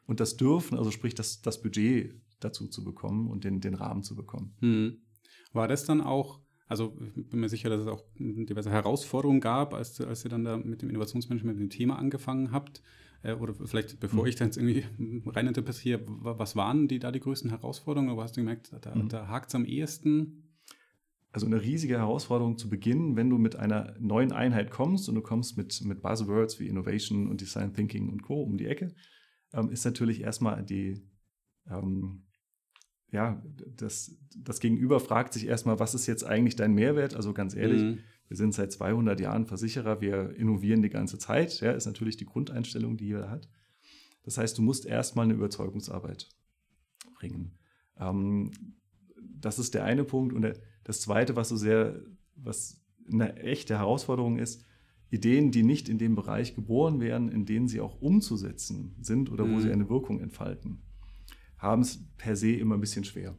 Und das Dürfen, also sprich das, das Budget dazu zu bekommen und den, den Rahmen zu bekommen. Hm. War das dann auch, Also ich bin mir sicher, dass es auch diverse Herausforderungen gab, als, als ihr dann da mit dem Innovationsmanagement, mit dem Thema angefangen habt. Äh, oder vielleicht, bevor mhm. ich da jetzt irgendwie rein interpretiere, was waren die da die größten Herausforderungen? Oder hast du gemerkt, da, mhm. da hakt es am ehesten? Also eine riesige Herausforderung zu Beginn, wenn du mit einer neuen Einheit kommst und du kommst mit, mit Buzzwords wie Innovation und Design Thinking und Co. um die Ecke, ähm, ist natürlich erstmal die, ähm, ja, das, das Gegenüber fragt sich erstmal, was ist jetzt eigentlich dein Mehrwert? Also ganz ehrlich, mhm. wir sind seit 200 Jahren Versicherer, wir innovieren die ganze Zeit. Ja, ist natürlich die Grundeinstellung, die jeder hat. Das heißt, du musst erstmal eine Überzeugungsarbeit bringen. Ähm, das ist der eine Punkt. Und der, das zweite, was so sehr, was eine echte Herausforderung ist, Ideen, die nicht in dem Bereich geboren werden, in denen sie auch umzusetzen sind oder mhm. wo sie mhm. eine Wirkung entfalten haben es per se immer ein bisschen schwer.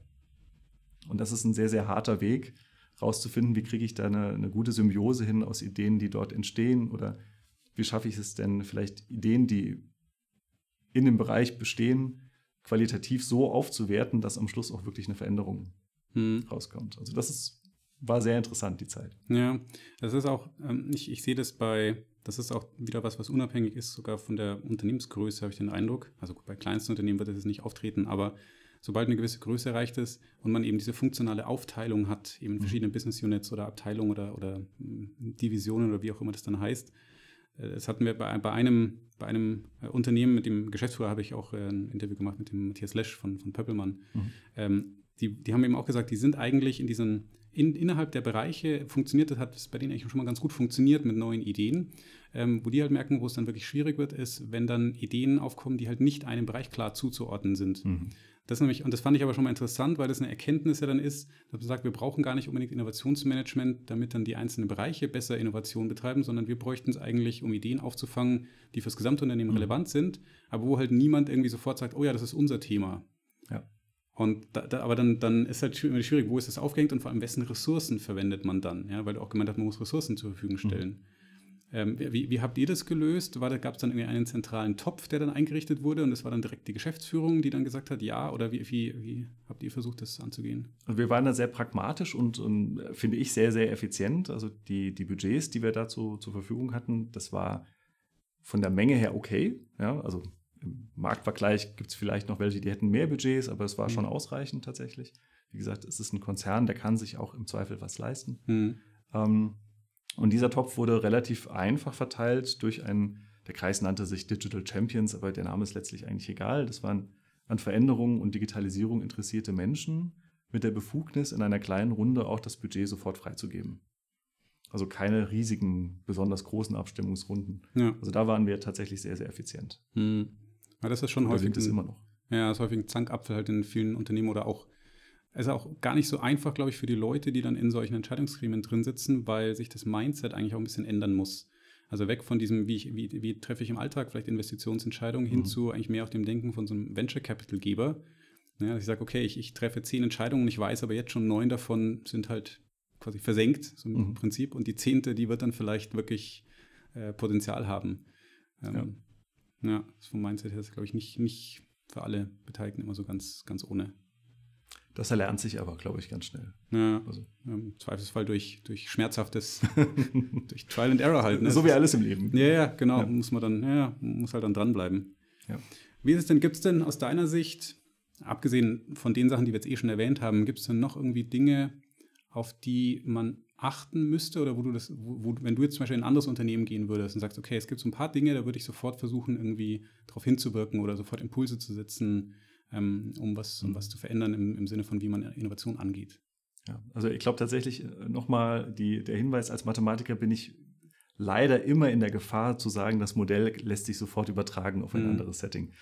Und das ist ein sehr, sehr harter Weg, rauszufinden, wie kriege ich da eine, eine gute Symbiose hin aus Ideen, die dort entstehen oder wie schaffe ich es denn, vielleicht Ideen, die in dem Bereich bestehen, qualitativ so aufzuwerten, dass am Schluss auch wirklich eine Veränderung hm. rauskommt. Also das ist, war sehr interessant, die Zeit. Ja, das ist auch, ähm, ich, ich sehe das bei das ist auch wieder was, was unabhängig ist, sogar von der Unternehmensgröße, habe ich den Eindruck. Also bei kleinsten Unternehmen wird das nicht auftreten, aber sobald eine gewisse Größe erreicht ist und man eben diese funktionale Aufteilung hat, eben mhm. verschiedene Business Units oder Abteilungen oder, oder hm, Divisionen oder wie auch immer das dann heißt. Äh, das hatten wir bei, bei, einem, bei einem äh, Unternehmen, mit dem Geschäftsführer habe ich auch äh, ein Interview gemacht mit dem Matthias Lesch von, von Pöppelmann. Mhm. Ähm, die, die haben eben auch gesagt, die sind eigentlich in diesen in, innerhalb der Bereiche funktioniert, das hat es bei denen eigentlich schon mal ganz gut funktioniert mit neuen Ideen. Ähm, wo die halt merken, wo es dann wirklich schwierig wird, ist, wenn dann Ideen aufkommen, die halt nicht einem Bereich klar zuzuordnen sind. Mhm. Das nämlich, und das fand ich aber schon mal interessant, weil das eine Erkenntnis ja dann ist, dass man sagt, wir brauchen gar nicht unbedingt Innovationsmanagement, damit dann die einzelnen Bereiche besser Innovation betreiben, sondern wir bräuchten es eigentlich, um Ideen aufzufangen, die fürs Gesamtunternehmen mhm. relevant sind, aber wo halt niemand irgendwie sofort sagt, oh ja, das ist unser Thema. Ja. Und da, da, aber dann, dann ist halt immer schwierig, wo ist das aufgehängt und vor allem wessen Ressourcen verwendet man dann, ja, weil du auch gemeint hast, man muss Ressourcen zur Verfügung mhm. stellen. Mhm. Ähm, wie, wie, habt ihr das gelöst? Gab es dann irgendwie einen zentralen Topf, der dann eingerichtet wurde und es war dann direkt die Geschäftsführung, die dann gesagt hat, ja? Oder wie, wie, wie habt ihr versucht, das anzugehen? Und wir waren da sehr pragmatisch und, und finde ich sehr, sehr effizient. Also die, die Budgets, die wir dazu zur Verfügung hatten, das war von der Menge her okay. Ja, also im Marktvergleich gibt es vielleicht noch welche, die hätten mehr Budgets, aber es war mhm. schon ausreichend tatsächlich. Wie gesagt, es ist ein Konzern, der kann sich auch im Zweifel was leisten. Mhm. Ähm, und dieser Topf wurde relativ einfach verteilt durch einen, der Kreis nannte sich Digital Champions, aber der Name ist letztlich eigentlich egal. Das waren an Veränderungen und Digitalisierung interessierte Menschen mit der Befugnis, in einer kleinen Runde auch das Budget sofort freizugeben. Also keine riesigen, besonders großen Abstimmungsrunden. Ja. Also da waren wir tatsächlich sehr, sehr effizient. Hm. Ja, das ist schon häufig. Ein, immer noch. Ja, das ist häufig ein Zankapfel halt in vielen Unternehmen oder auch. Es ist auch gar nicht so einfach, glaube ich, für die Leute, die dann in solchen Entscheidungsgremien drin sitzen, weil sich das Mindset eigentlich auch ein bisschen ändern muss. Also weg von diesem, wie, ich, wie, wie treffe ich im Alltag vielleicht Investitionsentscheidungen, mhm. hin zu eigentlich mehr auf dem Denken von so einem Venture Capital Geber. Ja, ich sage, okay, ich, ich treffe zehn Entscheidungen, ich weiß aber jetzt schon neun davon sind halt quasi versenkt, so im mhm. Prinzip. Und die zehnte, die wird dann vielleicht wirklich äh, Potenzial haben. Ähm, ja. ja, vom Mindset her ist, glaube ich, nicht, nicht für alle Beteiligten immer so ganz, ganz ohne. Das erlernt sich aber, glaube ich, ganz schnell. Ja, also. Im Zweifelsfall durch, durch schmerzhaftes, durch Trial and Error halt. Ne? So wie alles im Leben. Ja, ja, genau. Ja. Muss man dann, ja, muss halt dann dranbleiben. Ja. Wie ist es denn, gibt es denn aus deiner Sicht, abgesehen von den Sachen, die wir jetzt eh schon erwähnt haben, gibt es denn noch irgendwie Dinge, auf die man achten müsste oder wo du das, wo, wo, wenn du jetzt zum Beispiel in ein anderes Unternehmen gehen würdest und sagst, okay, es gibt so ein paar Dinge, da würde ich sofort versuchen, irgendwie darauf hinzuwirken oder sofort Impulse zu setzen, ähm, um, was, um was zu verändern im, im Sinne von, wie man Innovation angeht. Ja, also ich glaube tatsächlich äh, nochmal der Hinweis, als Mathematiker bin ich leider immer in der Gefahr zu sagen, das Modell lässt sich sofort übertragen auf ein mhm. anderes Setting.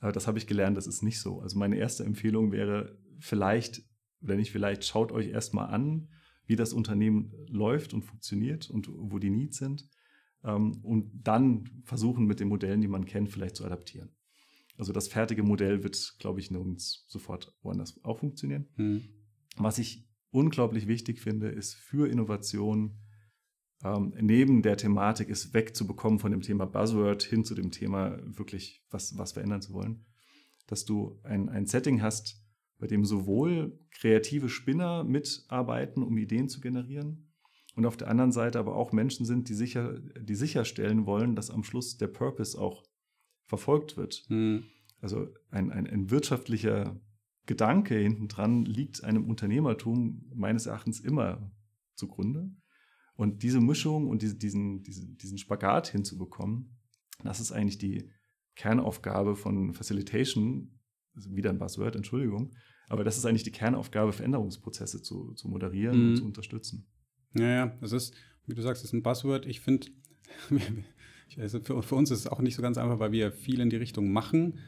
Aber das habe ich gelernt, das ist nicht so. Also meine erste Empfehlung wäre vielleicht oder nicht vielleicht, schaut euch erstmal an, wie das Unternehmen läuft und funktioniert und wo die Needs sind. Ähm, und dann versuchen mit den Modellen, die man kennt, vielleicht zu adaptieren. Also das fertige Modell wird, glaube ich, nirgends sofort woanders auch funktionieren. Mhm. Was ich unglaublich wichtig finde, ist für Innovation ähm, neben der Thematik ist wegzubekommen von dem Thema Buzzword hin zu dem Thema wirklich was, was verändern zu wollen, dass du ein, ein Setting hast, bei dem sowohl kreative Spinner mitarbeiten, um Ideen zu generieren, und auf der anderen Seite aber auch Menschen sind, die, sicher, die sicherstellen wollen, dass am Schluss der Purpose auch verfolgt wird. Mhm. Also ein, ein, ein wirtschaftlicher Gedanke hintendran liegt einem Unternehmertum meines Erachtens immer zugrunde. Und diese Mischung und diese, diesen, diesen, diesen Spagat hinzubekommen, das ist eigentlich die Kernaufgabe von Facilitation, wieder ein Buzzword, Entschuldigung, aber das ist eigentlich die Kernaufgabe, Veränderungsprozesse zu, zu moderieren mhm. und zu unterstützen. Ja, ja, das ist, wie du sagst, das ist ein Buzzword. Ich finde, also für, für uns ist es auch nicht so ganz einfach, weil wir viel in die Richtung machen.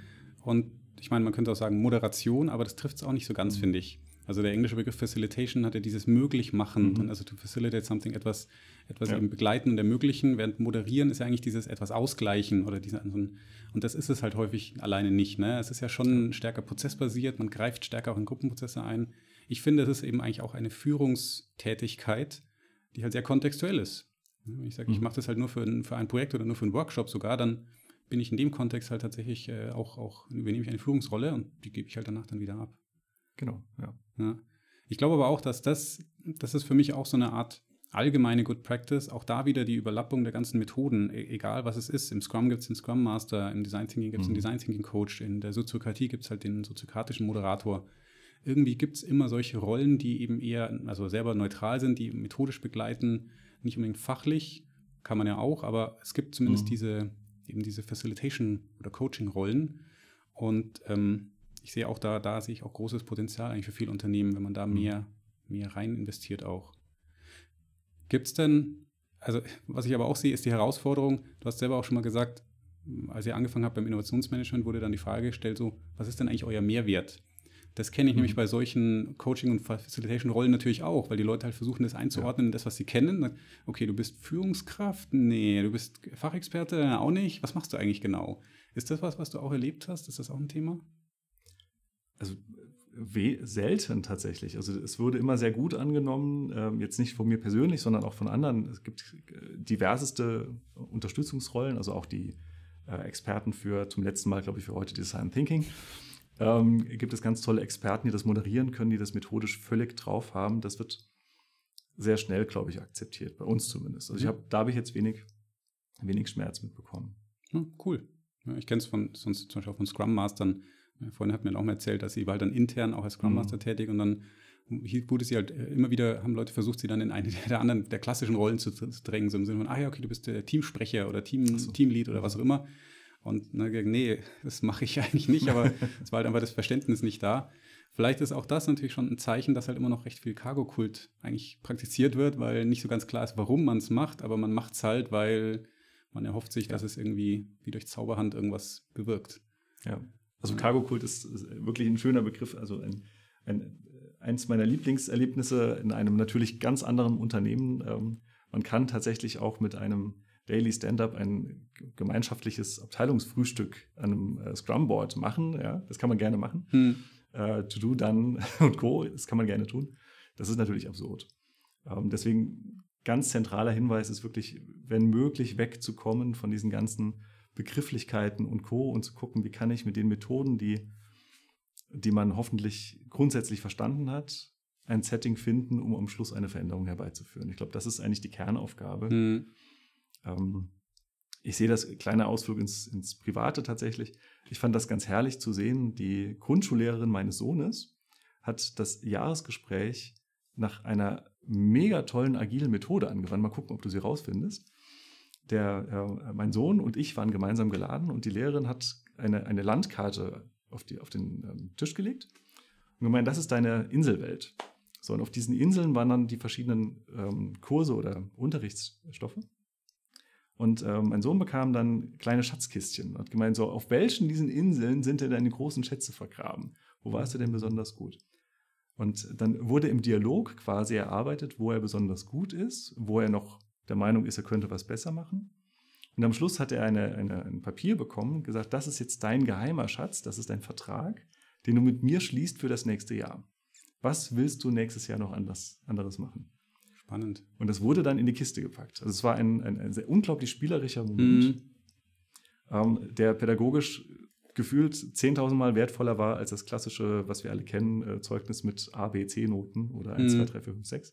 Und ich meine, man könnte auch sagen Moderation, aber das trifft es auch nicht so ganz, mhm. finde ich. Also der englische Begriff Facilitation hat ja dieses Möglichmachen, mhm. also to facilitate something, etwas, etwas ja. eben begleiten und ermöglichen, während moderieren ist ja eigentlich dieses etwas ausgleichen oder diese und das ist es halt häufig alleine nicht. Ne? Es ist ja schon stärker prozessbasiert, man greift stärker auch in Gruppenprozesse ein. Ich finde, es ist eben eigentlich auch eine Führungstätigkeit, die halt sehr kontextuell ist. Wenn ich sage, mhm. ich mache das halt nur für ein, für ein Projekt oder nur für einen Workshop sogar, dann bin ich in dem Kontext halt tatsächlich äh, auch, auch, übernehme ich eine Führungsrolle und die gebe ich halt danach dann wieder ab. Genau, ja. ja. Ich glaube aber auch, dass das, das ist für mich auch so eine Art allgemeine Good Practice, auch da wieder die Überlappung der ganzen Methoden, e egal was es ist. Im Scrum gibt es den Scrum Master, im Design Thinking gibt es mhm. den Design Thinking Coach, in der Soziokratie gibt es halt den soziokratischen Moderator. Irgendwie gibt es immer solche Rollen, die eben eher, also selber neutral sind, die methodisch begleiten, nicht unbedingt fachlich, kann man ja auch, aber es gibt zumindest mhm. diese, eben diese Facilitation- oder Coaching-Rollen. Und ähm, ich sehe auch da, da sehe ich auch großes Potenzial eigentlich für viele Unternehmen, wenn man da mhm. mehr, mehr rein investiert auch. Gibt es denn, also was ich aber auch sehe, ist die Herausforderung, du hast selber auch schon mal gesagt, als ihr angefangen habt beim Innovationsmanagement, wurde dann die Frage gestellt, so, was ist denn eigentlich euer Mehrwert? Das kenne ich mhm. nämlich bei solchen Coaching- und Facilitation-Rollen natürlich auch, weil die Leute halt versuchen, das einzuordnen in das, was sie kennen. Okay, du bist Führungskraft? Nee. Du bist Fachexperte? Auch nicht. Was machst du eigentlich genau? Ist das was, was du auch erlebt hast? Ist das auch ein Thema? Also selten tatsächlich. Also es wurde immer sehr gut angenommen, ähm, jetzt nicht von mir persönlich, sondern auch von anderen. Es gibt äh, diverseste Unterstützungsrollen, also auch die äh, Experten für zum letzten Mal, glaube ich, für heute Design Thinking ähm, gibt es ganz tolle Experten, die das moderieren können, die das methodisch völlig drauf haben. Das wird sehr schnell, glaube ich, akzeptiert, bei uns zumindest. Also ich mhm. hab, da habe ich jetzt wenig, wenig Schmerz mitbekommen. Hm, cool. Ja, ich kenne es von sonst zum Beispiel auch von Scrum Mastern. Vorhin hat mir auch mal erzählt, dass sie war halt dann intern auch als Scrum Master mhm. tätig und dann wurde sie halt äh, immer wieder, haben Leute versucht, sie dann in eine der anderen, der klassischen Rollen zu, zu drängen, so im Sinne von, ah ja, okay, du bist der Teamsprecher oder Team, so. Teamlead oder was auch immer. Und ne, nee, das mache ich eigentlich nicht, aber es war halt einfach das Verständnis nicht da. Vielleicht ist auch das natürlich schon ein Zeichen, dass halt immer noch recht viel Cargo-Kult eigentlich praktiziert wird, weil nicht so ganz klar ist, warum man es macht, aber man macht es halt, weil man erhofft sich, ja. dass es irgendwie wie durch Zauberhand irgendwas bewirkt. Ja, also Cargo-Kult ist, wirklich ein schöner Begriff, also ein, ein, eins meiner Lieblingserlebnisse in einem natürlich ganz anderen Unternehmen. Ähm, man kann tatsächlich auch mit einem Daily Stand-up ein gemeinschaftliches Abteilungsfrühstück an einem äh, Scrum-Board machen. Ja, das kann man gerne machen. Hm. Äh, To-Do dann und Co., das kann man gerne tun. Das ist natürlich absurd. Ähm, deswegen ganz zentraler Hinweis ist wirklich, wenn möglich, wegzukommen von diesen ganzen Begrifflichkeiten und Co. und zu gucken, wie kann ich mit den Methoden, die, die man hoffentlich grundsätzlich verstanden hat, ein Setting finden, um am Schluss eine Veränderung herbeizuführen. Ich glaube, das ist eigentlich die Kernaufgabe. Hm. Ähm, ich sehe das kleine Ausflug ins, ins Private tatsächlich. Ich fand das ganz herrlich zu sehen. Die Grundschullehrerin meines Sohnes hat das Jahresgespräch nach einer mega tollen agilen Methode angewandt. Mal gucken, ob du sie rausfindest. Der, äh, mein Sohn und ich waren gemeinsam geladen und die Lehrerin hat eine, eine Landkarte auf, die, auf den ähm, Tisch gelegt und gemeint, das ist deine Inselwelt. So, und auf diesen Inseln waren dann die verschiedenen ähm, Kurse oder Unterrichtsstoffe. Und ähm, mein Sohn bekam dann kleine Schatzkistchen und hat gemeint, so, auf welchen diesen Inseln sind denn deine großen Schätze vergraben? Wo warst du denn besonders gut? Und dann wurde im Dialog quasi erarbeitet, wo er besonders gut ist, wo er noch der Meinung ist, er könnte was besser machen. Und am Schluss hat er eine, eine, ein Papier bekommen gesagt, das ist jetzt dein geheimer Schatz, das ist dein Vertrag, den du mit mir schließt für das nächste Jahr. Was willst du nächstes Jahr noch anders, anderes machen? Spannend. Und das wurde dann in die Kiste gepackt. Also es war ein, ein, ein sehr unglaublich spielerischer Moment, mhm. ähm, der pädagogisch gefühlt 10.000 Mal wertvoller war als das klassische, was wir alle kennen, äh, Zeugnis mit A, B, C-Noten oder 1, Mhm. 2, 3, 4, 5, 6.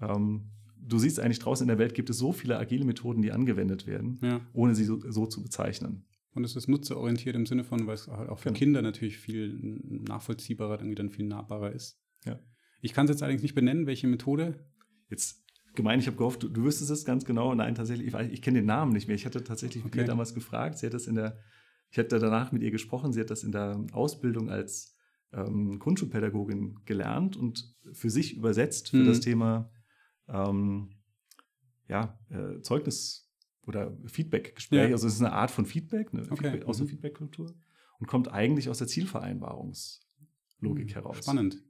Ähm, du siehst eigentlich draußen in der Welt gibt es so viele agile Methoden, die angewendet werden, Ja. ohne sie so, so zu bezeichnen. Und es ist nutzerorientiert im Sinne von, weil es halt auch für Genau. Kinder natürlich viel nachvollziehbarer, irgendwie dann viel nahbarer ist. Ja. Ich kann es jetzt allerdings nicht benennen, welche Methode. Jetzt gemein, ich habe gehofft, du, du wüsstest es ganz genau. Nein, tatsächlich, ich, ich kenne den Namen nicht mehr. Ich hatte tatsächlich mit Okay. ihr damals gefragt. Sie hat das in der, ich hatte danach mit ihr gesprochen, sie hat das in der Ausbildung als ähm, Grundschulpädagogin gelernt und für sich übersetzt für Mhm. das Thema ähm, ja, äh, Zeugnis oder Feedback-Gespräch. Ja. Also es ist eine Art von Feedback, eine Okay. Feedback, aus der Mhm. Feedback-Kultur und kommt eigentlich aus der Zielvereinbarungslogik Hm, heraus. Spannend.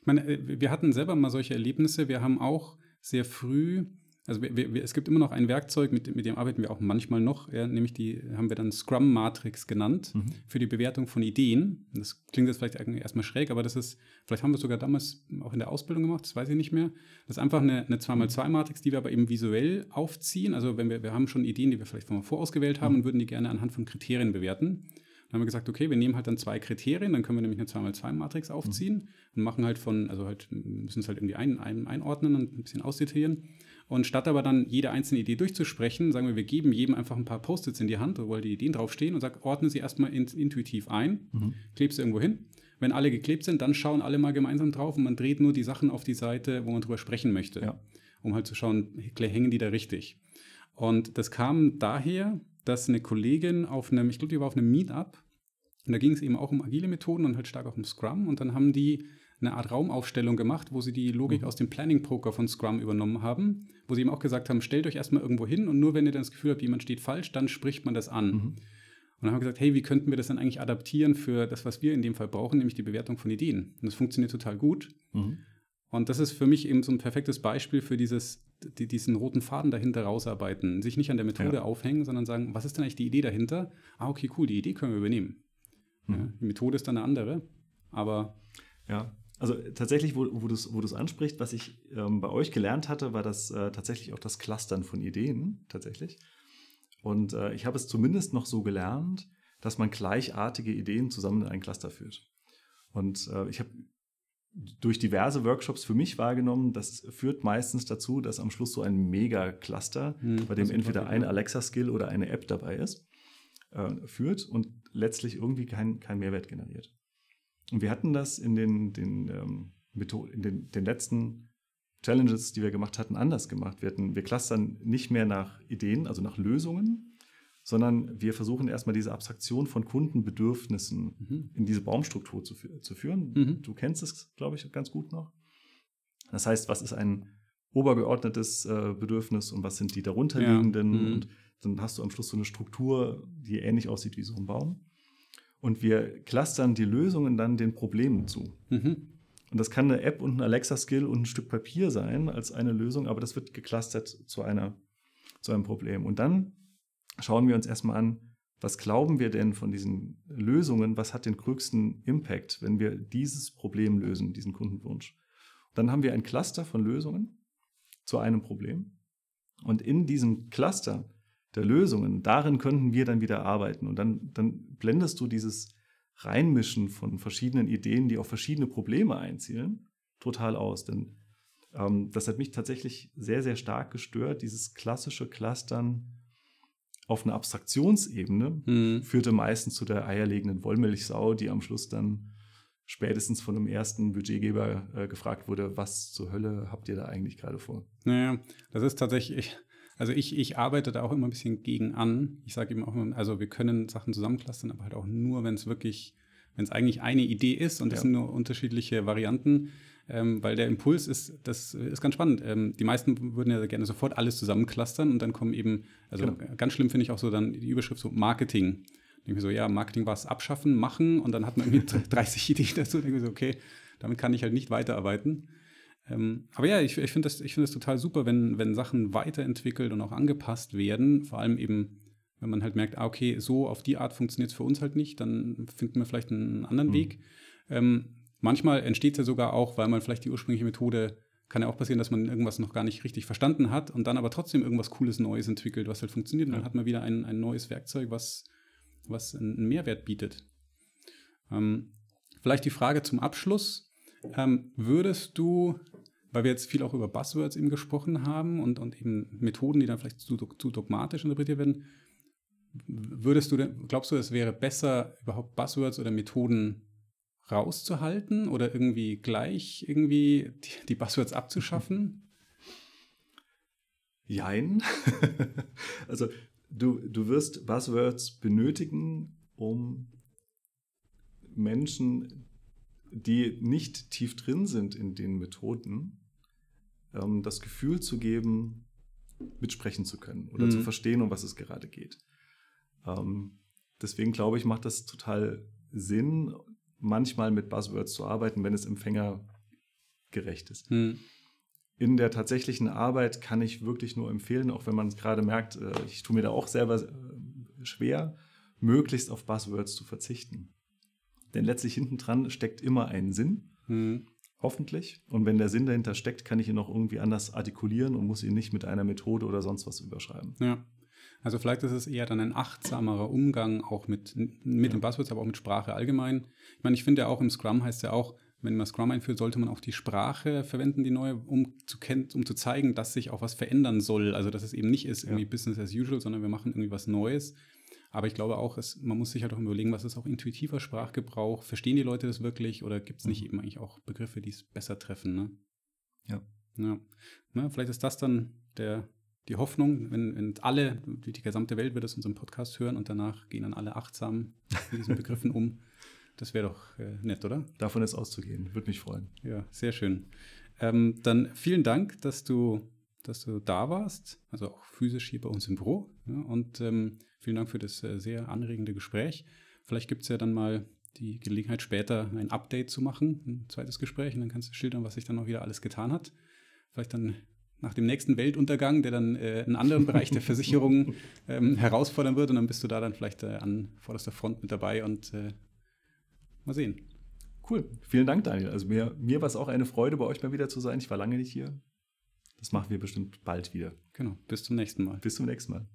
Ich meine, äh, wir hatten selber mal solche Erlebnisse. Wir haben auch sehr früh, also wir, wir, es gibt immer noch ein Werkzeug, mit, mit dem arbeiten wir auch manchmal noch, ja, nämlich die haben wir dann Scrum Matrix genannt Mhm. für die Bewertung von Ideen. Das klingt jetzt vielleicht erstmal schräg, aber das ist, vielleicht haben wir es sogar damals auch in der Ausbildung gemacht, das weiß ich nicht mehr. Das ist einfach eine, eine 2x2-Matrix, die wir aber eben visuell aufziehen. Also wenn wir, wir haben schon Ideen, die wir vielleicht von vorausgewählt haben Mhm. und würden die gerne anhand von Kriterien bewerten. Dann haben wir gesagt, okay, wir nehmen halt dann zwei Kriterien, dann können wir nämlich eine 2x2-Matrix aufziehen und machen halt von, also halt, müssen es halt irgendwie ein, ein, einordnen und ein bisschen ausdetaillieren. Und statt aber dann jede einzelne Idee durchzusprechen, sagen wir, wir geben jedem einfach ein paar Post-its in die Hand, wo die Ideen draufstehen und sagen, ordne sie erstmal in, intuitiv ein, Mhm. kleb sie irgendwo hin. Wenn alle geklebt sind, dann schauen alle mal gemeinsam drauf und man dreht nur die Sachen auf die Seite, wo man drüber sprechen möchte, Ja. um halt zu schauen, hängen die da richtig. Und das kam daher, dass eine Kollegin auf einem, ich glaube, die war auf einem Meetup, und da ging es eben auch um agile Methoden und halt stark auch um Scrum. Und dann haben die eine Art Raumaufstellung gemacht, wo sie die Logik Mhm. aus dem Planning-Poker von Scrum übernommen haben, wo sie eben auch gesagt haben, stellt euch erstmal irgendwo hin und nur wenn ihr dann das Gefühl habt, jemand steht falsch, dann spricht man das an. Mhm. Und dann haben wir gesagt, hey, wie könnten wir das dann eigentlich adaptieren für das, was wir in dem Fall brauchen, nämlich die Bewertung von Ideen. Und das funktioniert total gut. Mhm. Und das ist für mich eben so ein perfektes Beispiel für dieses, die, diesen roten Faden dahinter rausarbeiten. Sich nicht an der Methode Ja. aufhängen, sondern sagen, was ist denn eigentlich die Idee dahinter? Ah, okay, cool, die Idee können wir übernehmen. Ja, Mhm. die Methode ist dann eine andere, aber Ja, also tatsächlich, wo, wo du es wo du's ansprichst, was ich ähm, bei euch gelernt hatte, war das äh, tatsächlich auch das Clustern von Ideen, tatsächlich. Und äh, ich habe es zumindest noch so gelernt, dass man gleichartige Ideen zusammen in ein Cluster führt. Und äh, ich habe durch diverse Workshops für mich wahrgenommen, das führt meistens dazu, dass am Schluss so ein Mega-Cluster, Hm, bei dem ist entweder ein. Alexa-Skill oder eine App dabei ist, äh, führt und letztlich irgendwie keinen kein Mehrwert generiert. Und wir hatten das in den, den, ähm, Methoden, in den, den letzten Challenges, die wir gemacht hatten, anders gemacht. Wir, hatten, wir clustern nicht mehr nach Ideen, also nach Lösungen, sondern wir versuchen erstmal diese Abstraktion von Kundenbedürfnissen mhm. in diese Baumstruktur zu, zu führen. Mhm. Du kennst es, glaube ich, ganz gut noch. Das heißt, was ist ein obergeordnetes äh, Bedürfnis und was sind die darunterliegenden? Ja. Mhm. Und dann hast du am Schluss so eine Struktur, die ähnlich aussieht wie so ein Baum. Und wir clustern die Lösungen dann den Problemen zu. Mhm. Und das kann eine App und ein Alexa-Skill und ein Stück Papier sein als eine Lösung, aber das wird geclustert zu, einer, zu einem Problem. Und dann schauen wir uns erstmal an, was glauben wir denn von diesen Lösungen, was hat den größten Impact, wenn wir dieses Problem lösen, diesen Kundenwunsch. Dann haben wir ein Cluster von Lösungen zu einem Problem. Und in diesem Cluster der Lösungen, darin könnten wir dann wieder arbeiten. Und dann, dann blendest du dieses Reinmischen von verschiedenen Ideen, die auf verschiedene Probleme einzielen, total aus. Denn ähm, das hat mich tatsächlich sehr, sehr stark gestört. Dieses klassische Clustern auf einer Abstraktionsebene Mhm. führte meistens zu der eierlegenden Wollmilchsau, die am Schluss dann spätestens von einem ersten Budgetgeber äh, gefragt wurde, was zur Hölle habt ihr da eigentlich gerade vor? Naja, das ist tatsächlich, also ich, ich arbeite da auch immer ein bisschen gegen an. Ich sage eben auch immer, also wir können Sachen zusammenclustern, aber halt auch nur, wenn es wirklich, wenn es eigentlich eine Idee ist und es Ja. sind nur unterschiedliche Varianten, ähm, weil der Impuls ist, das ist ganz spannend. Ähm, die meisten würden ja gerne sofort alles zusammenclustern und dann kommen eben, also Genau. ganz schlimm finde ich auch so dann die Überschrift so Marketing. Denke mir so, ja, Marketing war es abschaffen, machen und dann hat man irgendwie 30 Ideen dazu. Denke so, okay, damit kann ich halt nicht weiterarbeiten. Ähm, aber ja, ich, ich finde das, ich find das total super, wenn, wenn Sachen weiterentwickelt und auch angepasst werden. Vor allem eben, wenn man halt merkt, ah, okay, so auf die Art funktioniert es für uns halt nicht, dann finden wir vielleicht einen anderen Mhm. Weg. Ähm, manchmal entsteht es ja sogar auch, weil man vielleicht die ursprüngliche Methode, kann ja auch passieren, dass man irgendwas noch gar nicht richtig verstanden hat und dann aber trotzdem irgendwas Cooles Neues entwickelt, was halt funktioniert. Und dann hat man wieder ein, ein neues Werkzeug, was, was einen Mehrwert bietet. Ähm, vielleicht die Frage zum Abschluss. Ähm, würdest du, weil wir jetzt viel auch über Buzzwords eben gesprochen haben und, und eben Methoden, die dann vielleicht zu, zu dogmatisch interpretiert werden, würdest du, denn, glaubst du, es wäre besser, überhaupt Buzzwords oder Methoden rauszuhalten oder irgendwie gleich irgendwie die, die Buzzwords abzuschaffen? Jein. also du, du wirst Buzzwords benötigen, um Menschen, die nicht tief drin sind in den Methoden, ähm, das Gefühl zu geben, mitsprechen zu können oder mhm. zu verstehen, um was es gerade geht. Ähm, deswegen glaube ich, macht das total Sinn, manchmal mit Buzzwords zu arbeiten, wenn es empfängergerecht ist. Mhm in der tatsächlichen Arbeit kann ich wirklich nur empfehlen, auch wenn man gerade merkt, äh, ich tue mir da auch selber äh, schwer, möglichst auf Buzzwords zu verzichten. Denn letztlich hinten dran steckt immer ein Sinn, mhm. hoffentlich. Und wenn der Sinn dahinter steckt, kann ich ihn auch irgendwie anders artikulieren und muss ihn nicht mit einer Methode oder sonst was überschreiben. Ja. Also vielleicht ist es eher dann ein achtsamerer Umgang auch mit, mit ja. den Buzzwords, aber auch mit Sprache allgemein. Ich meine, ich finde ja auch im Scrum heißt ja auch, wenn man Scrum einführt, sollte man auch die Sprache verwenden, die neue, um zu, um zu zeigen, dass sich auch was verändern soll. Also dass es eben nicht ist irgendwie ja. Business as usual, sondern wir machen irgendwie was Neues. Aber ich glaube auch, es, man muss sich halt auch überlegen, was ist auch intuitiver Sprachgebrauch? Verstehen die Leute das wirklich oder gibt es nicht mhm. eben eigentlich auch Begriffe, die es besser treffen? Ne? Ja. ja. Na, vielleicht ist das dann der, die Hoffnung, wenn, wenn alle, die, die gesamte Welt wird es unseren Podcast hören und danach gehen dann alle achtsam mit diesen Begriffen um. Das wäre doch äh, nett, oder? Davon ist auszugehen. Würde mich freuen. Ja, sehr schön. Ähm, dann vielen Dank, dass du, dass du da warst, also auch physisch hier bei uns im Büro. Ja, und ähm, vielen Dank für das äh, sehr anregende Gespräch. Vielleicht gibt es ja dann mal die Gelegenheit, später ein Update zu machen, ein zweites Gespräch, und dann kannst du schildern, was sich dann noch wieder alles getan hat. Vielleicht dann nach dem nächsten Weltuntergang, der dann äh, einen anderen Bereich der Versicherung ähm, herausfordern wird, und dann bist du da dann vielleicht äh, an vorderster Front mit dabei und äh, Mal sehen. Cool. Vielen Dank, Daniel. Also mir, mir war es auch eine Freude, bei euch mal wieder zu sein. Ich war lange nicht hier. Das machen wir bestimmt bald wieder. Genau. Bis zum nächsten Mal. Bis zum nächsten Mal.